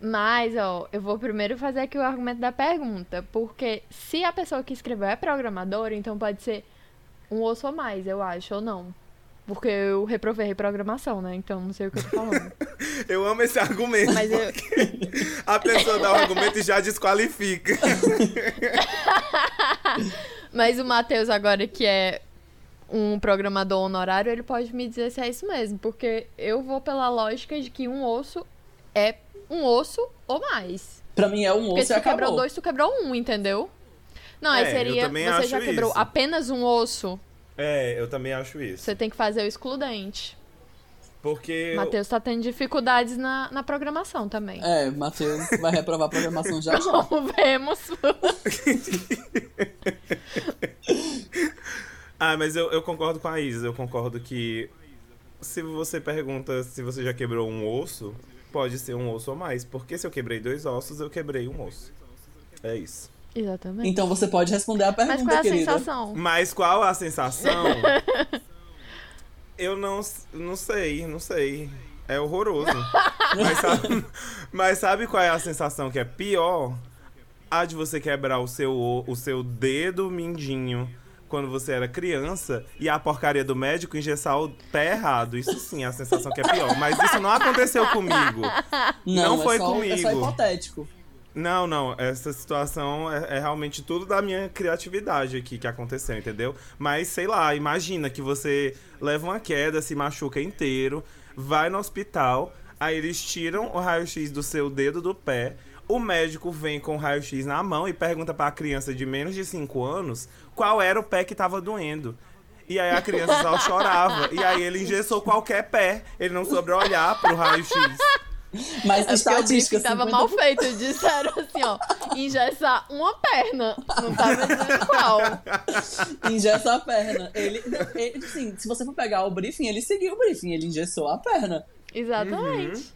Mas, ó, eu vou primeiro fazer aqui o argumento da pergunta. Porque se a pessoa que escreveu é programadora, então pode ser um osso ou mais, eu acho, ou não. Porque eu reprovei programação, né? Então não sei o que eu tô falando. Eu amo esse argumento. Mas eu, A pessoa dá o argumento e já desqualifica. Mas o Matheus, agora que é um programador honorário, ele pode me dizer se é isso mesmo. Porque eu vou pela lógica de que um osso é um osso ou mais. Pra mim é um Porque osso se e tu quebrou acabou. dois, tu quebrou um, entendeu? Não, aí É, seria. Você acho já quebrou isso. apenas um osso, É, eu também acho isso. você tem que fazer o excludente. Porque. eu- Matheus tá tendo dificuldades na, na programação também. É, Matheus vai reprovar a programação já já. Como vemos. Ah, mas eu, eu concordo com a Isa. Eu concordo que se você pergunta se você já quebrou um osso, pode ser um osso ou mais. Porque se eu quebrei dois ossos, eu quebrei um osso. É isso. Exatamente. Então você pode responder a Mas pergunta, qual é a querida. sensação? Mas qual a sensação? eu não, não sei, não sei. É horroroso. mas, sabe, mas sabe qual é a sensação que é pior? A de você quebrar o seu, o- seu dedo mindinho quando você era criança e a porcaria do médico engessar o pé errado. Isso sim é a sensação que é pior. Mas isso não aconteceu comigo. Não, Não foi é só, É só comigo. hipotético. Não, não. Essa situação é, é realmente tudo da minha criatividade aqui que aconteceu, entendeu? Mas sei lá, imagina que você leva uma queda, se machuca inteiro, vai no hospital, aí eles tiram o raio-x do seu dedo do pé. O médico vem com o raio-x na mão e pergunta pra criança de menos de 5 anos qual era o pé que tava doendo. E aí a criança só chorava. E aí ele engessou qualquer pé. Ele não soube olhar pro raio-x. Mas É porque o estatística, briefing tava 50%. mal feito. Disseram assim, ó, engessar uma perna. Não tava dizendo qual. Engessa a perna. Ele, ele, sim, se você for pegar o briefing, ele seguiu o briefing, ele engessou a perna. Exatamente.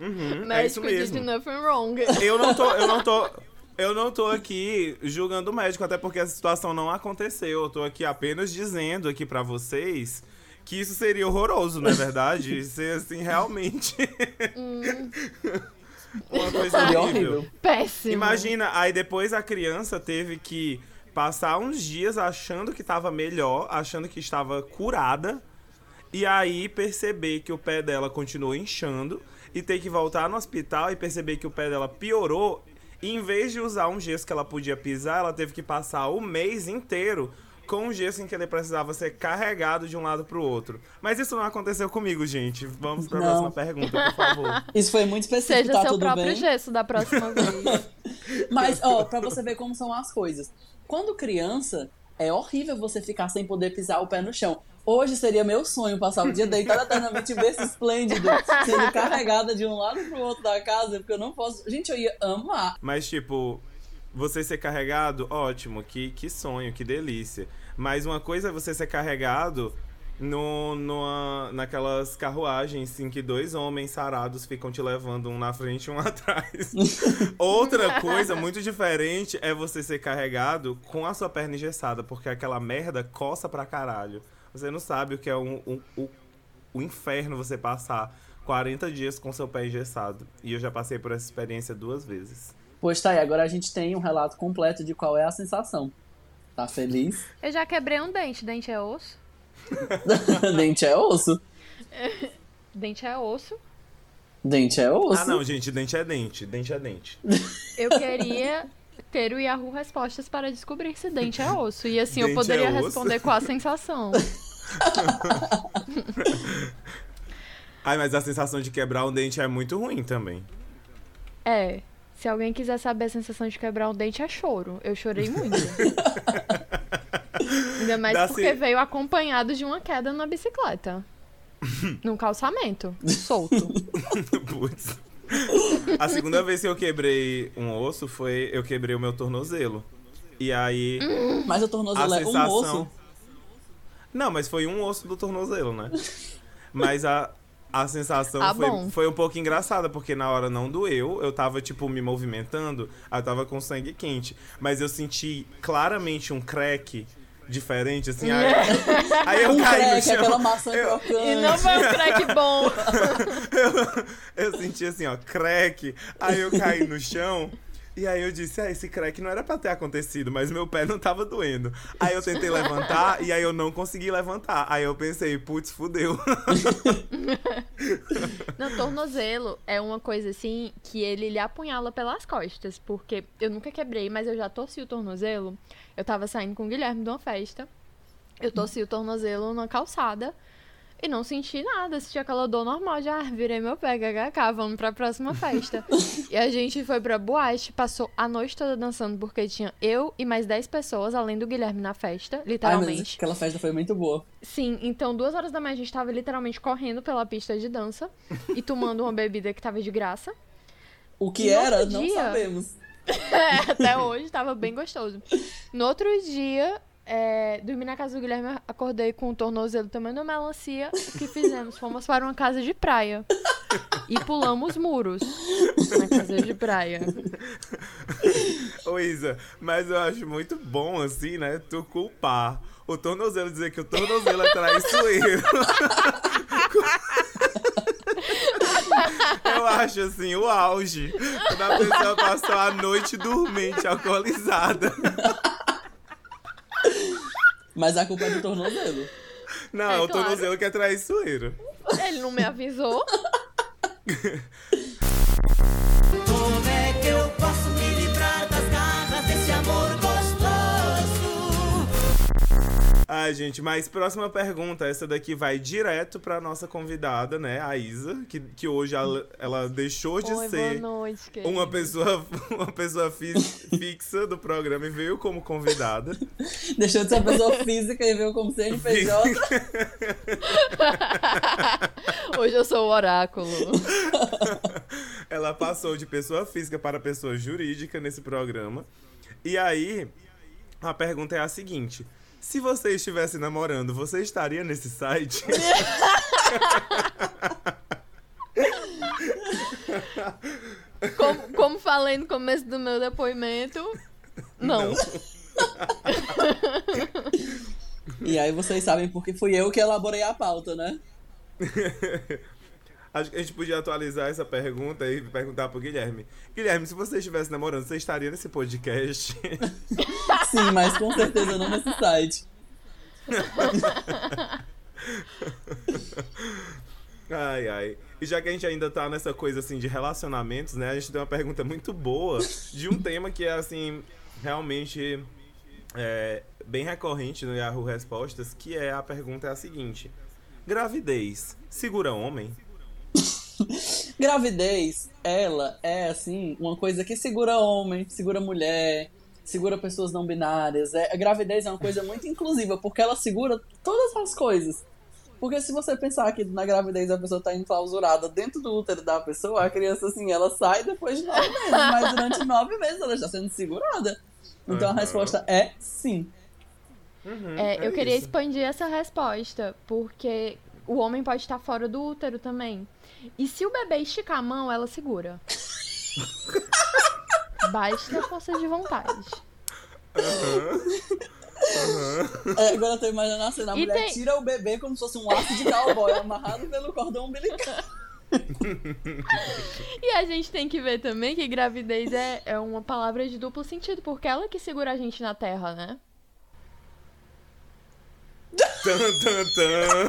Uhum, é isso Médico did mesmo. nothing wrong. Eu não tô, eu não tô, eu não tô aqui julgando o médico, até porque essa situação não aconteceu. Eu tô aqui apenas dizendo aqui pra vocês que isso seria horroroso, não é verdade? Ser assim realmente uma coisa horrível. horrível. Péssimo. Imagina, aí depois a criança teve que passar uns dias achando que estava melhor, achando que estava curada, e aí perceber que o pé dela continuou inchando, e ter que voltar no hospital e perceber que o pé dela piorou. E em vez de usar um gesso que ela podia pisar, ela teve que passar o mês inteiro com um gesso em que ele precisava ser carregado de um lado pro outro. Mas isso não aconteceu comigo, gente. Vamos pra Não. próxima pergunta, por favor. Isso foi muito específico, Seja tá seu tudo próprio bem. gesso da próxima vez. Mas, ó, pra você ver como são as coisas. Quando criança, É horrível você ficar sem poder pisar o pé no chão. Hoje seria meu sonho passar o dia deitado eternamente berço esplêndido, sendo carregada de um lado pro outro da casa, porque eu não posso. Gente, eu ia amar. Mas, tipo, você ser carregado, ótimo, que, que sonho, que delícia. Mas uma coisa é você ser carregado no, numa, naquelas carruagens em que dois homens sarados ficam te levando um na frente e um atrás. Outra coisa muito diferente é você ser carregado com a sua perna engessada, porque aquela merda coça pra caralho. Você não sabe o que é um, um, um, o inferno você passar 40 dias com seu pé engessado. E eu já passei por essa experiência duas vezes. Pois tá aí, agora a gente tem um relato completo de qual é a sensação. Tá feliz? Eu já quebrei um dente. Dente é osso? dente é osso? Dente é osso. Dente é osso. Ah, não, gente, dente é dente. Dente é dente. Eu queria ter o Yahoo Respostas para descobrir se dente é osso. E assim Dente eu poderia é responder qual a sensação. Ai, mas a sensação de quebrar um dente é muito ruim também. É. Se alguém quiser saber a sensação de quebrar um dente, é choro. Eu chorei muito. Ainda mais Dá porque se- veio acompanhado de uma queda na bicicleta. Num calçamento. Solto. Putz. A segunda vez que eu quebrei um osso foi eu quebrei o meu tornozelo. E aí Mas o a tornozelo é um sensação. osso. Não, mas foi um osso do tornozelo, né? Mas a, a sensação Ah, foi, foi um pouco engraçada, porque na hora não doeu, eu tava, tipo, me movimentando, aí eu tava com sangue quente. Mas eu senti claramente um crack diferente, assim. Aí, aí eu Um caí no crack, chão. aquela maçã Eu- crocante. E não foi um crack bom. eu, eu senti assim, ó, crack. Aí eu caí no chão. E aí eu disse, ah, esse crack não era pra ter acontecido, mas meu pé não tava doendo. Aí eu tentei levantar e aí eu não consegui levantar. Aí eu pensei, putz, fudeu. Não, tornozelo é uma coisa assim que ele lhe apunhala pelas costas. Porque eu nunca quebrei, mas eu já torci o tornozelo. Eu tava saindo com o Guilherme de uma festa. Eu torci o tornozelo na calçada. E não senti nada, senti aquela dor normal. Já ah, virei meu pé, kkk, vamos pra próxima festa. e a gente foi pra boate, passou a noite toda dançando, porque tinha eu e mais 10 pessoas, além do Guilherme na festa, Ai, literalmente. mas aquela festa foi muito boa. Sim, então duas horas da manhã a gente tava literalmente correndo pela pista de dança e tomando uma bebida que tava de graça. O que era, outro não dia- sabemos. É, até hoje tava bem gostoso. No outro dia, é, dormi na casa do Guilherme, acordei com o tornozelo tamanho da melancia. O que fizemos? Fomos para uma casa de praia. E pulamos muros na casa de praia. Ô Isa, mas eu acho muito bom, assim, né, tu culpar o tornozelo, dizer que o tornozelo é traiçoeiro. Eu acho assim, o auge. Quando a pessoa passou a noite dormente, alcoolizada. Mas a culpa é do tornozelo. Não, É é o claro. tornozelo que é traiçoeiro. Ele não me avisou. Como é que eu posso Ai, gente, mas próxima pergunta. Essa daqui vai direto pra nossa convidada, né, a Isa, que, que hoje ela, ela deixou de Oi, ser noite, uma pessoa, uma pessoa fi- fixa do programa e veio como convidada. Deixou de ser pessoa física e veio como CNPJ. Hoje eu sou o oráculo. Ela passou de pessoa física para pessoa jurídica nesse programa. E aí, a pergunta é a seguinte: se você estivesse namorando, você estaria nesse site? Como, como falei no começo do meu depoimento, não. E aí vocês sabem porque fui eu que elaborei a pauta, né? Acho que a gente podia atualizar essa pergunta e perguntar pro Guilherme. Guilherme, se você estivesse namorando, você estaria nesse podcast? Sim, mas com certeza não nesse site. Ai, ai. E já que a gente ainda tá nessa coisa assim de relacionamentos, né? A gente tem uma pergunta muito boa de um tema que é assim, realmente é, bem recorrente no Yahoo Respostas, que é a pergunta é a seguinte: Gravidez segura homem? Gravidez, ela é assim, uma coisa que segura homem, segura mulher, segura pessoas não binárias. É, a gravidez é uma coisa muito inclusiva, porque ela segura todas as coisas. Porque se você pensar que na gravidez a pessoa tá enclausurada dentro do útero da pessoa, a criança, assim, ela sai depois de nove meses, mas durante nove meses ela está sendo segurada. Então a Aham. resposta é sim. Uhum, É, eu queria isso. expandir essa resposta, porque o homem pode estar fora do útero também. E se o bebê esticar a mão, ela segura. Basta força de vontade. É, agora eu tô imaginando a cena, a E mulher tem- tira o bebê como se fosse um laço de cowboy amarrado pelo cordão umbilical. E a gente tem que ver também que gravidez é, é uma palavra de duplo sentido, porque ela que segura a gente na terra, né? Tan, tan, tan.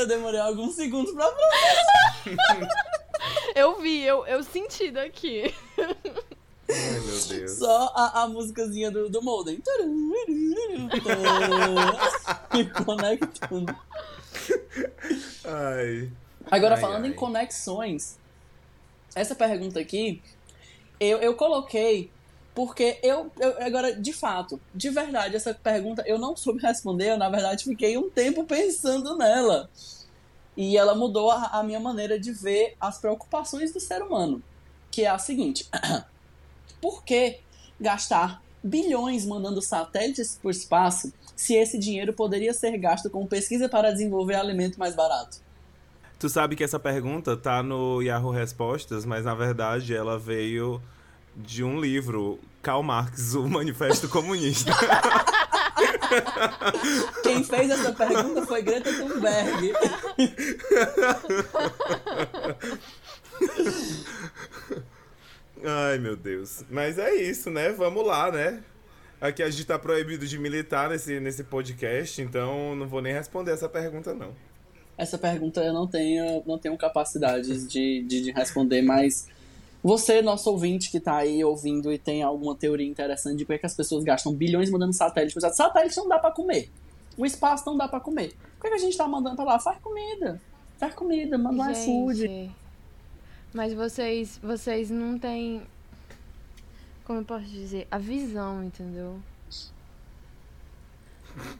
Eu demorei alguns segundos pra Eu vi, eu, eu senti daqui. Ai, meu Deus. Só a, a musicazinha do, do Molden. E conectando. Ai. Agora, Ai, falando ai. em conexões, essa pergunta aqui, eu, eu coloquei porque eu, eu. Agora, de fato, de verdade, essa pergunta eu não soube responder. Eu, na verdade, fiquei um tempo pensando nela. E ela mudou a, a minha maneira de ver as preocupações do ser humano. Que é a seguinte: por que gastar bilhões mandando satélites para o espaço se esse dinheiro poderia ser gasto com pesquisa para desenvolver alimento mais barato? Tu sabe que essa pergunta tá no Yahoo Respostas, mas na verdade ela veio de um livro, Karl Marx, o Manifesto Comunista. Quem fez essa pergunta foi Greta Thunberg. Ai, meu Deus. Mas é isso, né? Vamos lá, né? Aqui a gente tá proibido de militar nesse, nesse podcast, então não vou nem responder essa pergunta, não. Essa pergunta eu não tenho, não tenho capacidade de, de, de responder, mas você, nosso ouvinte que tá aí ouvindo e tem alguma teoria interessante de por que que as pessoas gastam bilhões mandando satélite pro espaço. Satélite não dá pra comer. O espaço não dá pra comer. Por que, que a gente tá mandando pra lá? Faz comida. Faz comida, manda um iFood. Mas vocês, vocês não têm. Como eu posso dizer? A visão, entendeu?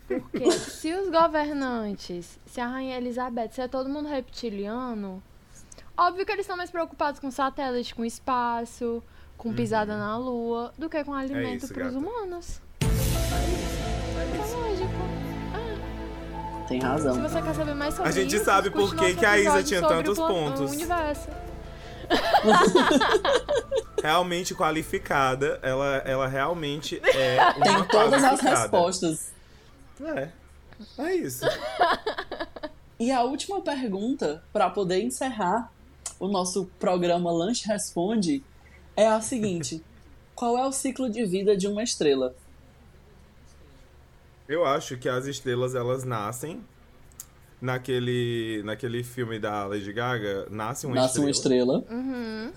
Porque se os governantes, se a Rainha Elizabeth, se é todo mundo reptiliano, óbvio que eles estão mais preocupados com satélite, com espaço, com pisada na lua, do que com alimento isso, para os humanos. É lógico. Tem Se razão. você quer saber mais sobre A gente isso, sabe por que que a Isa tinha tantos pontos. Universo. Realmente qualificada, ela, ela realmente é uma Tem todas as respostas. É. É isso. E a última pergunta, para poder encerrar o nosso programa Lanche Responde, é a seguinte: Qual é o ciclo de vida de uma estrela? Eu acho que as estrelas elas nascem naquele naquele filme da Lady Gaga, nasce uma Nasce estrela. uma estrela. Uhum.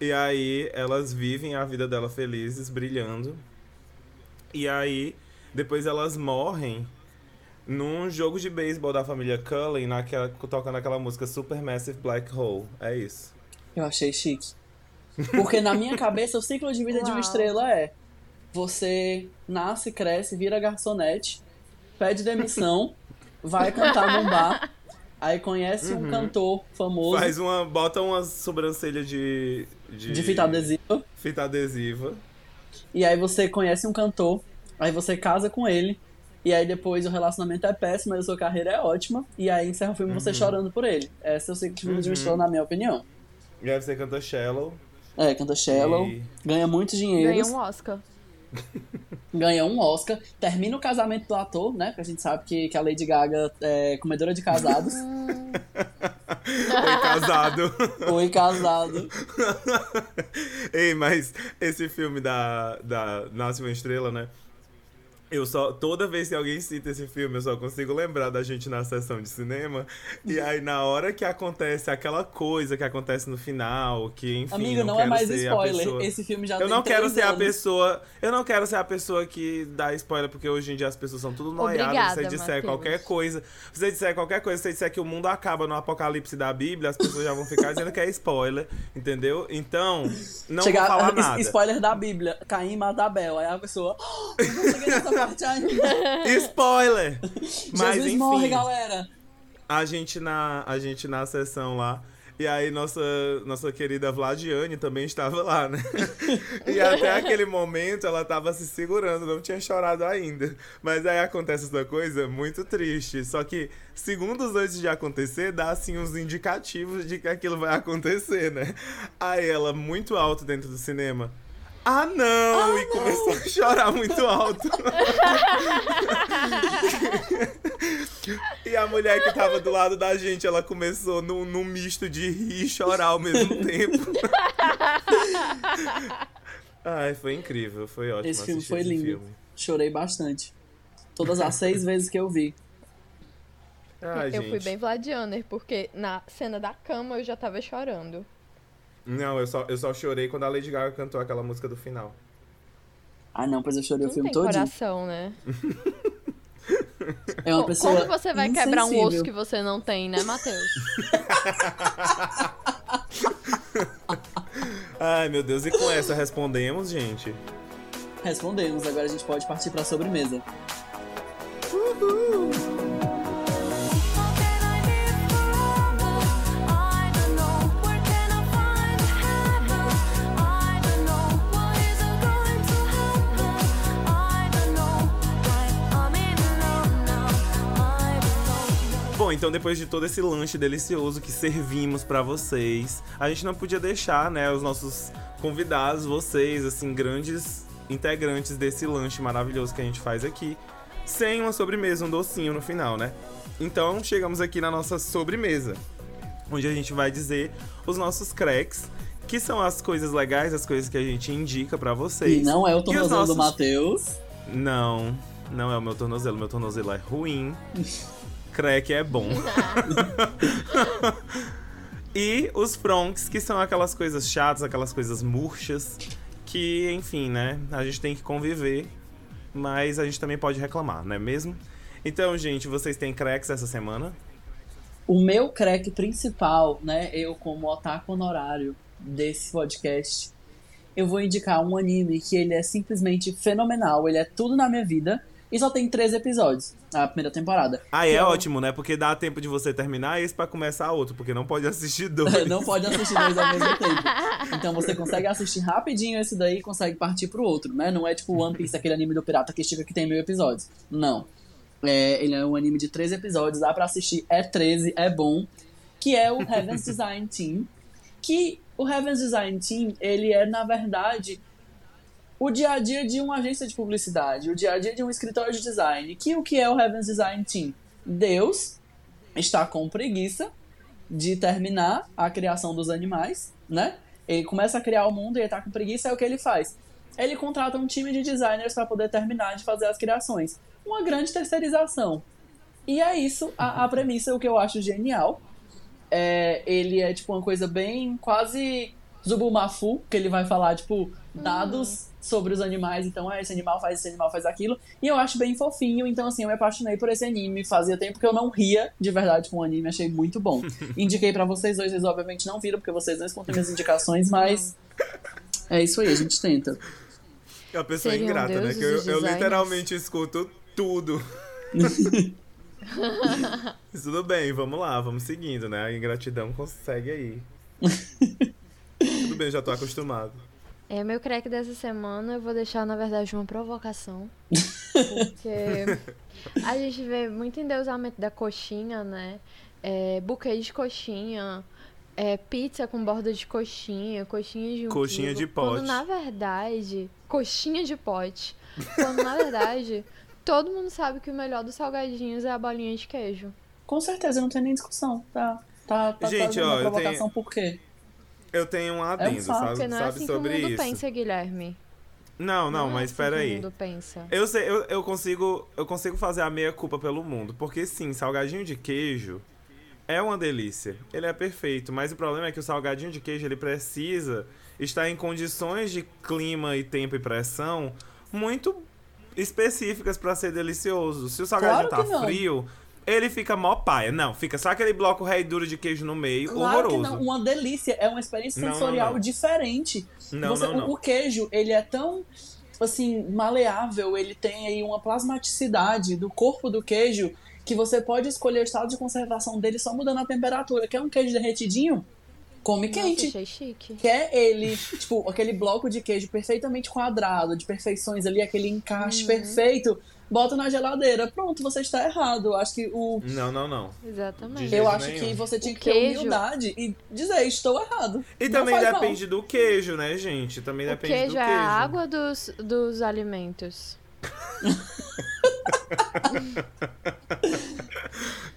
E aí elas vivem a vida dela felizes, brilhando. E aí depois elas morrem num jogo de beisebol da família Cullen, naquela tocando aquela música Supermassive Black Hole. É isso. Eu achei chique. Porque na minha cabeça, o ciclo de vida de uma Uau. estrela é: você nasce, cresce, vira garçonete, pede demissão, vai cantar num bar, aí conhece um cantor famoso Faz uma bota uma sobrancelha de de, de fita adesiva, fita adesiva. e aí você conhece um cantor, aí você casa com ele. E aí depois o relacionamento é péssimo, mas a sua carreira é ótima. E aí encerra o filme você chorando por ele. Esse é o de uma estrela, na minha opinião. E aí você canta Shallow. É, canta Shallow, E- ganha muitos dinheiros. Ganha um Oscar. ganha um Oscar, termina o casamento do ator, né? Porque a gente sabe que, que a Lady Gaga é comedora de casados. Foi casado. Foi casado. Ei, mas esse filme da, da Nasce uma Estrela, né? Eu só, toda vez que alguém cita esse filme, eu só consigo lembrar da gente na sessão de cinema. E aí, na hora que acontece aquela coisa que acontece no final, que enfim. Amigo, não, é quero mais a spoiler. pessoa- Esse filme já Eu tem não quero ser a anos. pessoa. Eu não quero ser a pessoa que dá spoiler, porque hoje em dia as pessoas são tudo noiadas. Se você disser Matheus. qualquer coisa. Se você disser qualquer coisa, se você disser que o mundo acaba no apocalipse da Bíblia, as pessoas já vão ficar dizendo que é spoiler, entendeu? Então, não Chegar, vou falar nada. Spoiler da Bíblia. Caim mata Abel. Aí a pessoa. "Oh, Spoiler! Mas Jesus enfim. morre, galera. a gente na a gente na sessão lá e aí nossa nossa querida Vladiane também estava lá, né? E até aquele momento ela estava se segurando, não tinha chorado ainda. Mas aí acontece essa coisa muito triste. Só que segundos antes de acontecer, dá assim uns indicativos de que aquilo vai acontecer, né? Aí ela muito alto dentro do cinema. Ah, não! e começou a chorar muito alto. E a mulher que tava do lado da gente, ela começou num, num misto de rir e chorar ao mesmo tempo. Ai, foi incrível, foi ótimo. Esse filme foi esse lindo. filme. Chorei bastante. Todas as seis vezes que eu vi. Ai, eu gente. fui bem Vladianer, porque na cena da cama eu já tava chorando. Não, eu só, eu só chorei quando a Lady Gaga cantou aquela música do final. Ah, não, pois eu chorei Não o filme tem todo. coração, né? É uma pessoa. Como você vai quebrar um insensível. osso que você não tem, né, Matheus? Ai, meu Deus, e com essa respondemos, gente? Respondemos, agora a gente pode partir pra sobremesa. How então depois de todo esse lanche delicioso que servimos pra vocês, a gente não podia deixar, né, os nossos convidados, vocês, assim, grandes integrantes desse lanche maravilhoso que a gente faz aqui, sem uma sobremesa, um docinho no final, né? Então, chegamos aqui na nossa sobremesa, onde a gente vai dizer os nossos cracks, que são as coisas legais, as coisas que a gente indica pra vocês. E não é o tornozelo do nossos- Matheus. Não, não é o meu tornozelo. Meu tornozelo é ruim. Crack é bom. e os fronks, que são aquelas coisas chatas, aquelas coisas murchas, que, enfim, né? A gente tem que conviver, mas a gente também pode reclamar, não é mesmo? Então, gente, vocês têm cracks essa semana? O meu crack principal, né? Eu, como otaku honorário desse podcast, eu vou indicar um anime que ele é simplesmente fenomenal. Ele é tudo na minha vida. E só tem três episódios, a primeira temporada. Ah, é o- ótimo, né? Porque dá tempo de você terminar esse pra começar outro, porque não pode assistir dois. Não pode assistir dois ao mesmo tempo. Então você consegue assistir rapidinho esse daí e consegue partir pro outro, né? Não é tipo One Piece, aquele anime do pirata que estica que tem mil episódios. Não. É, ele é um anime de três episódios, dá pra assistir, é 13, é bom. Que é o Heaven's Design Team. Que o Heaven's Design Team, ele é, na verdade, o dia a dia de uma agência de publicidade, o dia a dia de um escritório de design. Que o que é o Heaven's Design Team? Deus está com preguiça de terminar a criação dos animais, né? Ele começa a criar o mundo e ele tá com preguiça, é o que ele faz. Ele contrata um time de designers para poder terminar de fazer as criações. Uma grande terceirização. E é isso, a, a premissa, o que eu acho genial. É, ele é tipo uma coisa bem quase Zubumafu, que ele vai falar, tipo, dados sobre os animais. Então, é, esse animal faz esse animal faz aquilo. E eu acho bem fofinho. Então, assim, eu me apaixonei por esse anime. Fazia tempo que eu não ria de verdade com o anime. Achei muito bom. Indiquei pra vocês dois. Vocês, obviamente, não viram, porque vocês não escutam minhas indicações. Mas é isso aí. A gente tenta. É uma pessoa Seriam ingrata, né? Que eu, eu literalmente escuto tudo. Tudo bem, vamos lá, vamos seguindo, né? A ingratidão consegue aí. Tudo bem, já tô acostumado. É, meu crack dessa semana eu vou deixar, na verdade, uma provocação. Porque a gente vê muito endeusamento da coxinha, né? É, buquê de coxinha, é, pizza com borda de coxinha, coxinha de um Coxinha quilo, de pote. Quando, na verdade, coxinha de pote. Quando, na verdade, todo mundo sabe que o melhor dos salgadinhos é a bolinha de queijo. Com certeza, não tem nem discussão. Tá, tá, tá Gente, fazendo ó, uma eu provocação por quê? Eu tenho um adendo, fato, sabe, não é sabe assim que o sobre mundo isso. pensa, Guilherme. Não, não, é mas assim espera aí. O mundo pensa. Eu sei, eu, eu consigo, eu consigo fazer a meia culpa pelo mundo, porque sim, salgadinho de queijo é uma delícia. Ele é perfeito, mas o problema é que o salgadinho de queijo ele precisa estar em condições de clima e tempo e pressão muito específicas pra ser delicioso. Se o salgadinho Claro tá não. frio, ele fica mó paia. Não, fica só aquele bloco rei duro de queijo no meio, Claro que horroroso. não, uma delícia, é uma experiência Não, não, sensorial não. diferente. Não, Você- não, o- não. O queijo, ele é tão assim maleável, ele tem aí uma plasmaticidade do corpo do queijo que você pode escolher o estado de conservação dele só mudando a temperatura. Quer um queijo derretidinho? Come quente. Nossa, achei chique. Quer ele, tipo, aquele bloco de queijo perfeitamente quadrado, de perfeições ali, aquele encaixe Uhum. perfeito, bota na geladeira. Pronto, você está errado. Acho que o. Não, não, não. Exatamente. Eu acho nenhum. que você tinha O que ter humildade e dizer, estou errado. E Não também faz mal. depende do queijo, né, gente? Também O depende queijo do é queijo. a água dos, dos alimentos.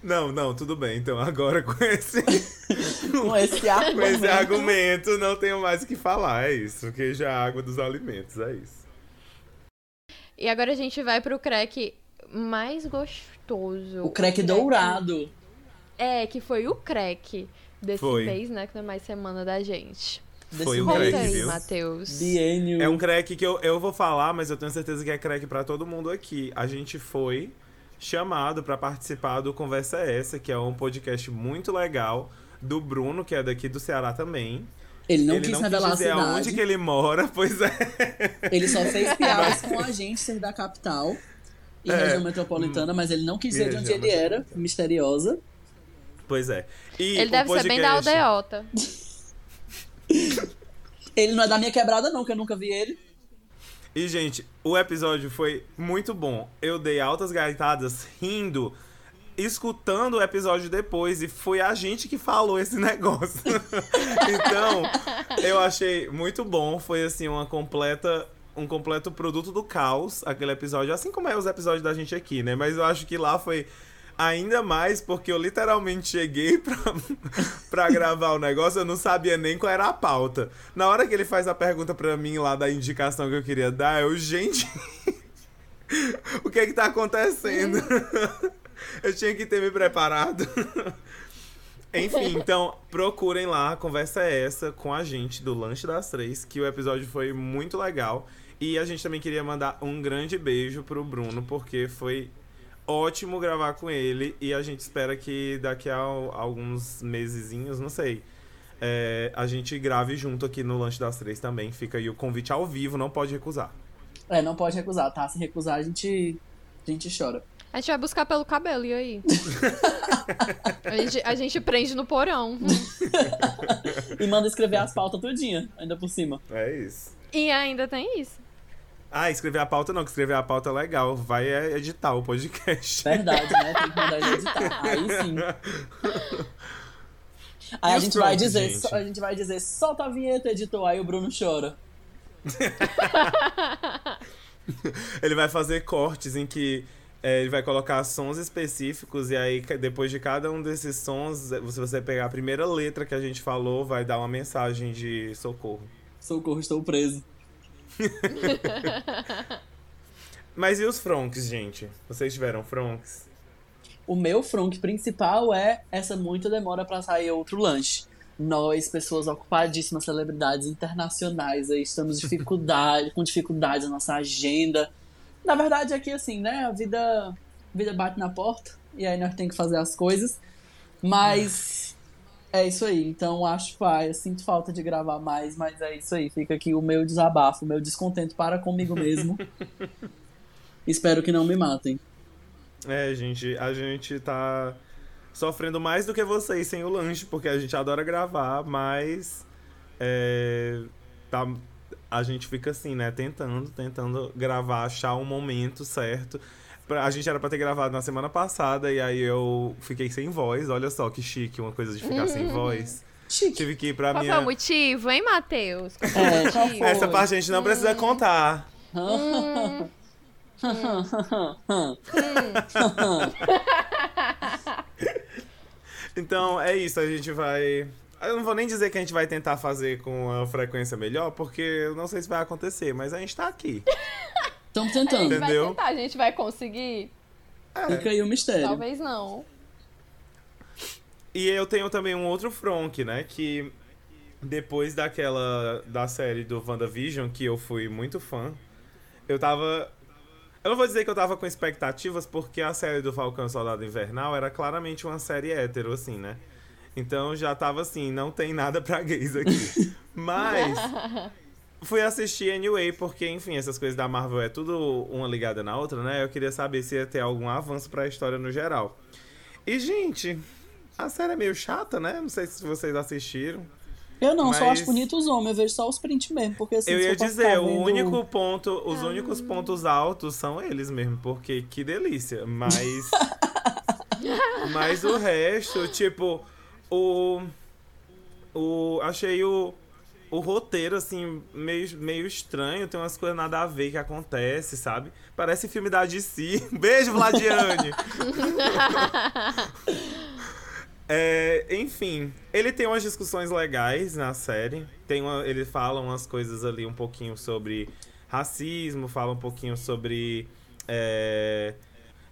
Não, não, tudo bem. Então agora com esse, Com esse com argumento. esse argumento não tenho mais o que falar. É isso. O queijo é a água dos alimentos. É isso. E agora a gente vai pro crack mais gostoso. O crack dourado. É, que foi o crack desse Foi. mês, né? Que não é mais semana da gente. Foi desse um Conta crack, aí, viu? Matheus. É um crack que eu, eu vou falar, mas eu tenho certeza que é crack pra todo mundo aqui. A gente foi chamado pra participar do Conversa Essa, que é um podcast muito legal do Bruno, que é daqui do Ceará também. Ele não ele quis não revelar quis dizer a cidade. aonde que ele mora, pois é. Ele só fez piadas com a gente ser da capital e É. região metropolitana, mas ele não quis dizer de onde ele era, misteriosa. Pois é. E Ele deve ser bem da podcast- aldeota. Ele não é da minha quebrada, não, que eu nunca vi ele. E, gente, o episódio foi muito bom. Eu dei altas gaitadas rindo, escutando o episódio depois, e foi a gente que falou esse negócio. então, eu achei muito bom. Foi, assim, uma completa. Um completo produto do caos, aquele episódio, assim como é os episódios da gente aqui, né? Mas eu acho que lá foi ainda mais porque eu literalmente cheguei pra, pra gravar o negócio, eu não sabia nem qual era a pauta. Na hora que ele faz a pergunta pra mim lá da indicação que eu queria dar, eu, gente, o que é que tá acontecendo? Eu tinha que ter me preparado. Enfim, então procurem lá, a conversa é essa com a gente do Lanche das Três, que o episódio foi muito legal. E a gente também queria mandar um grande beijo pro Bruno, porque foi ótimo gravar com ele e a gente espera que daqui a alguns mesezinhos, não sei, é, a gente grave junto aqui no Lanche das Três também. Fica aí o convite ao vivo, não pode recusar. É, não pode recusar, tá? Se recusar, a gente, a gente chora. A gente vai buscar pelo cabelo, e aí? a, gente, a gente prende no porão. E manda escrever as pautas tudinha, ainda por cima. É isso. E ainda tem isso. Ah, escrever a pauta não, que escrever a pauta é legal. Vai é, editar o podcast. Verdade, né? Tem que mandar editar. Aí sim. Aí E a gente vai prompts, dizer, gente? so- a gente vai dizer, solta a vinheta, editor. Aí o Bruno chora. Ele vai fazer cortes em que é, ele vai colocar sons específicos e aí depois de cada um desses sons, é, se você pegar a primeira letra que a gente falou, vai dar uma mensagem de socorro. Socorro, estou preso. Mas e os fronks, gente? Vocês tiveram fronks? O meu fronk principal é essa muita demora pra sair outro lanche. Nós, pessoas ocupadíssimas, celebridades internacionais, aí estamos dificuldade, com dificuldades na nossa agenda. Na verdade, aqui assim, né? A vida, a vida bate na porta e aí nós temos que fazer as coisas. Mas é isso aí. Então acho, pai, eu sinto falta de gravar mais, mas é isso aí. Fica aqui o meu desabafo, o meu descontento para comigo mesmo. Espero que não me matem. É, gente, a gente tá sofrendo mais do que vocês sem o lanche, porque a gente adora gravar, mas é, tá, a gente fica assim, né, tentando, tentando gravar, achar um momento certo. Pra- A gente era pra ter gravado na semana passada e aí eu fiquei sem voz. Olha só que chique, uma coisa de ficar sem voz. Chique. Tive que ir pra Qual minha. foi o motivo, hein, Matheus? Qual foi o É, qual? Essa parte a gente não precisa contar. Então é isso, a gente vai Eu não vou nem dizer que a gente vai tentar fazer com uma frequência melhor, porque eu não sei se vai acontecer, mas a gente tá aqui. Estamos A gente tentando. Entendeu? vai tentar, a gente vai conseguir? Fica aí o mistério. Talvez não. E eu tenho também um outro Fronk, né? Que depois daquela. da série do WandaVision, que eu fui muito fã, eu tava. Eu não vou dizer que eu tava com expectativas, porque a série do Falcão Soldado Invernal era claramente uma série hétero, assim, né? Então já tava assim, não tem nada pra gays aqui. Mas. Fui assistir anyway, porque, enfim, essas coisas da Marvel é tudo uma ligada na outra, né? Eu queria saber se ia ter algum avanço pra história no geral. E, gente, a série é meio chata, né? Não sei se vocês assistiram. Eu não, só Mas- acho bonito os homens, eu vejo só os prints mesmo, porque assim, eu ia dizer, o vendo- único ponto, os únicos pontos altos são eles mesmo, porque que delícia. Mas. mas o resto, tipo, o. O. Achei o. O roteiro, assim, meio, meio estranho, tem umas coisas nada a ver que acontece, sabe? Parece filme da DC. Beijo, Vladiane! É, enfim, ele tem umas discussões legais na série. Tem uma, ele fala umas coisas ali um pouquinho sobre racismo, fala um pouquinho sobre. é,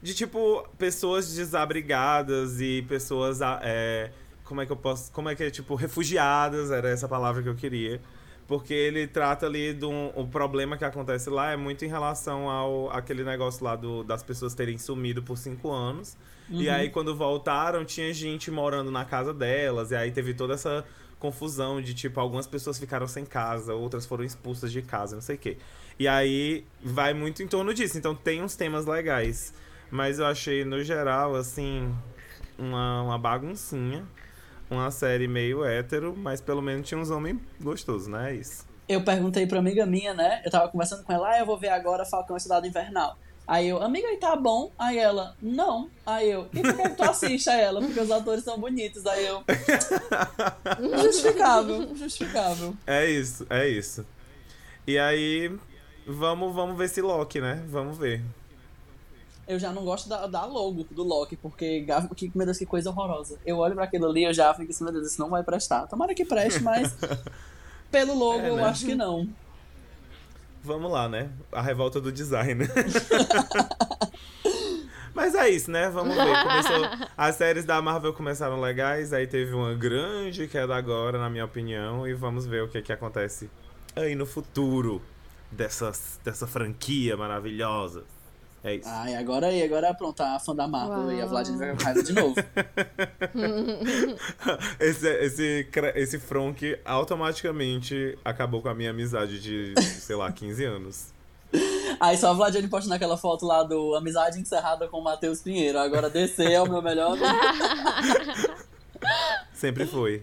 de tipo, pessoas desabrigadas e pessoas. é, como é que eu posso. Como é que é? Tipo, refugiadas, era essa palavra que eu queria. Porque ele trata ali de um. O problema que acontece lá é muito em relação ao aquele negócio lá do, das pessoas terem sumido por cinco anos. E aí, quando voltaram, tinha gente morando na casa delas. E aí teve toda essa confusão de, tipo, algumas pessoas ficaram sem casa, outras foram expulsas de casa, não sei o quê. E aí vai muito em torno disso. Então tem uns temas legais. Mas eu achei, no geral, assim, uma, uma baguncinha. Uma série meio hétero, mas pelo menos tinha uns homens gostosos, né? É isso. Eu perguntei pra amiga minha, né? Eu tava conversando com ela, ah, eu vou ver agora Falcão e Cidade Invernal. Aí eu, amiga, aí tá bom? Aí ela, não. Aí eu, e por que tu assiste a ela? Porque os atores são bonitos. Aí eu, justificável, justificável. É isso, é isso. E aí, vamos, vamos ver se Loki, né? Vamos ver. Eu já não gosto da, da logo do Loki, porque, que, meu Deus, que coisa horrorosa. Eu olho pra aquilo ali eu já fico assim, meu Deus, isso não vai prestar. Tomara que preste, mas pelo logo É, eu né? acho que não. Vamos lá, né? A revolta do design. Mas é isso, né? Vamos ver. Começou... As séries da Marvel começaram legais, aí teve uma grande queda agora, na minha opinião, e vamos ver o que, que acontece aí no futuro dessas, dessa franquia maravilhosa. É isso. Ai, agora aí, agora pronto, a fã da Marvel Uau. e a Vladimir vai com raiva de novo. Esse, esse, esse Fronk automaticamente acabou com a minha amizade de, sei lá, 15 anos. Aí só a Vladimir posta naquela foto lá do Amizade Encerrada com o Matheus Pinheiro. Agora DC é o meu melhor amigo. Sempre foi.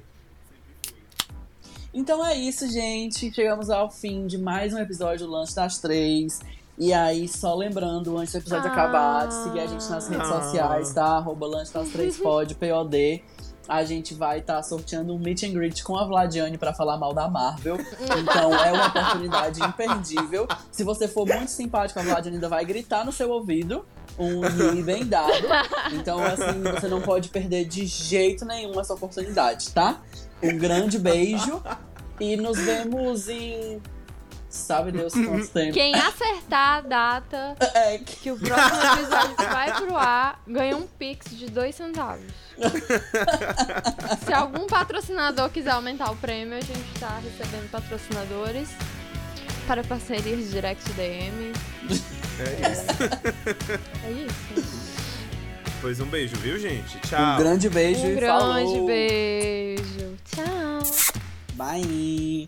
Então é isso, gente. Chegamos ao fim de mais um episódio do Lanche das Três. E aí, só lembrando, antes do episódio Ah. acabar, de seguir a gente nas redes Ah. sociais, tá? Arroba Lanche das Três Pod, POD. A gente vai estar sorteando um meet and greet com a Vladiane pra falar mal da Marvel. Então é uma oportunidade imperdível. Se você for muito simpático, a Vladiane ainda vai gritar no seu ouvido. Um ri bem dado. Então, assim, você não pode perder de jeito nenhum essa oportunidade, tá? Um grande beijo. E nos vemos em. Sabe Deus quanto tempo. Quem acertar a data É, que o próximo episódio vai pro ar ganha um pix de dois centavos. Se algum patrocinador quiser aumentar o prêmio, a gente tá recebendo patrocinadores para parcerias direct DM. É isso. É isso. Pois um beijo, viu, gente? Tchau. um grande beijo Um e grande falou. beijo. Tchau. Bye.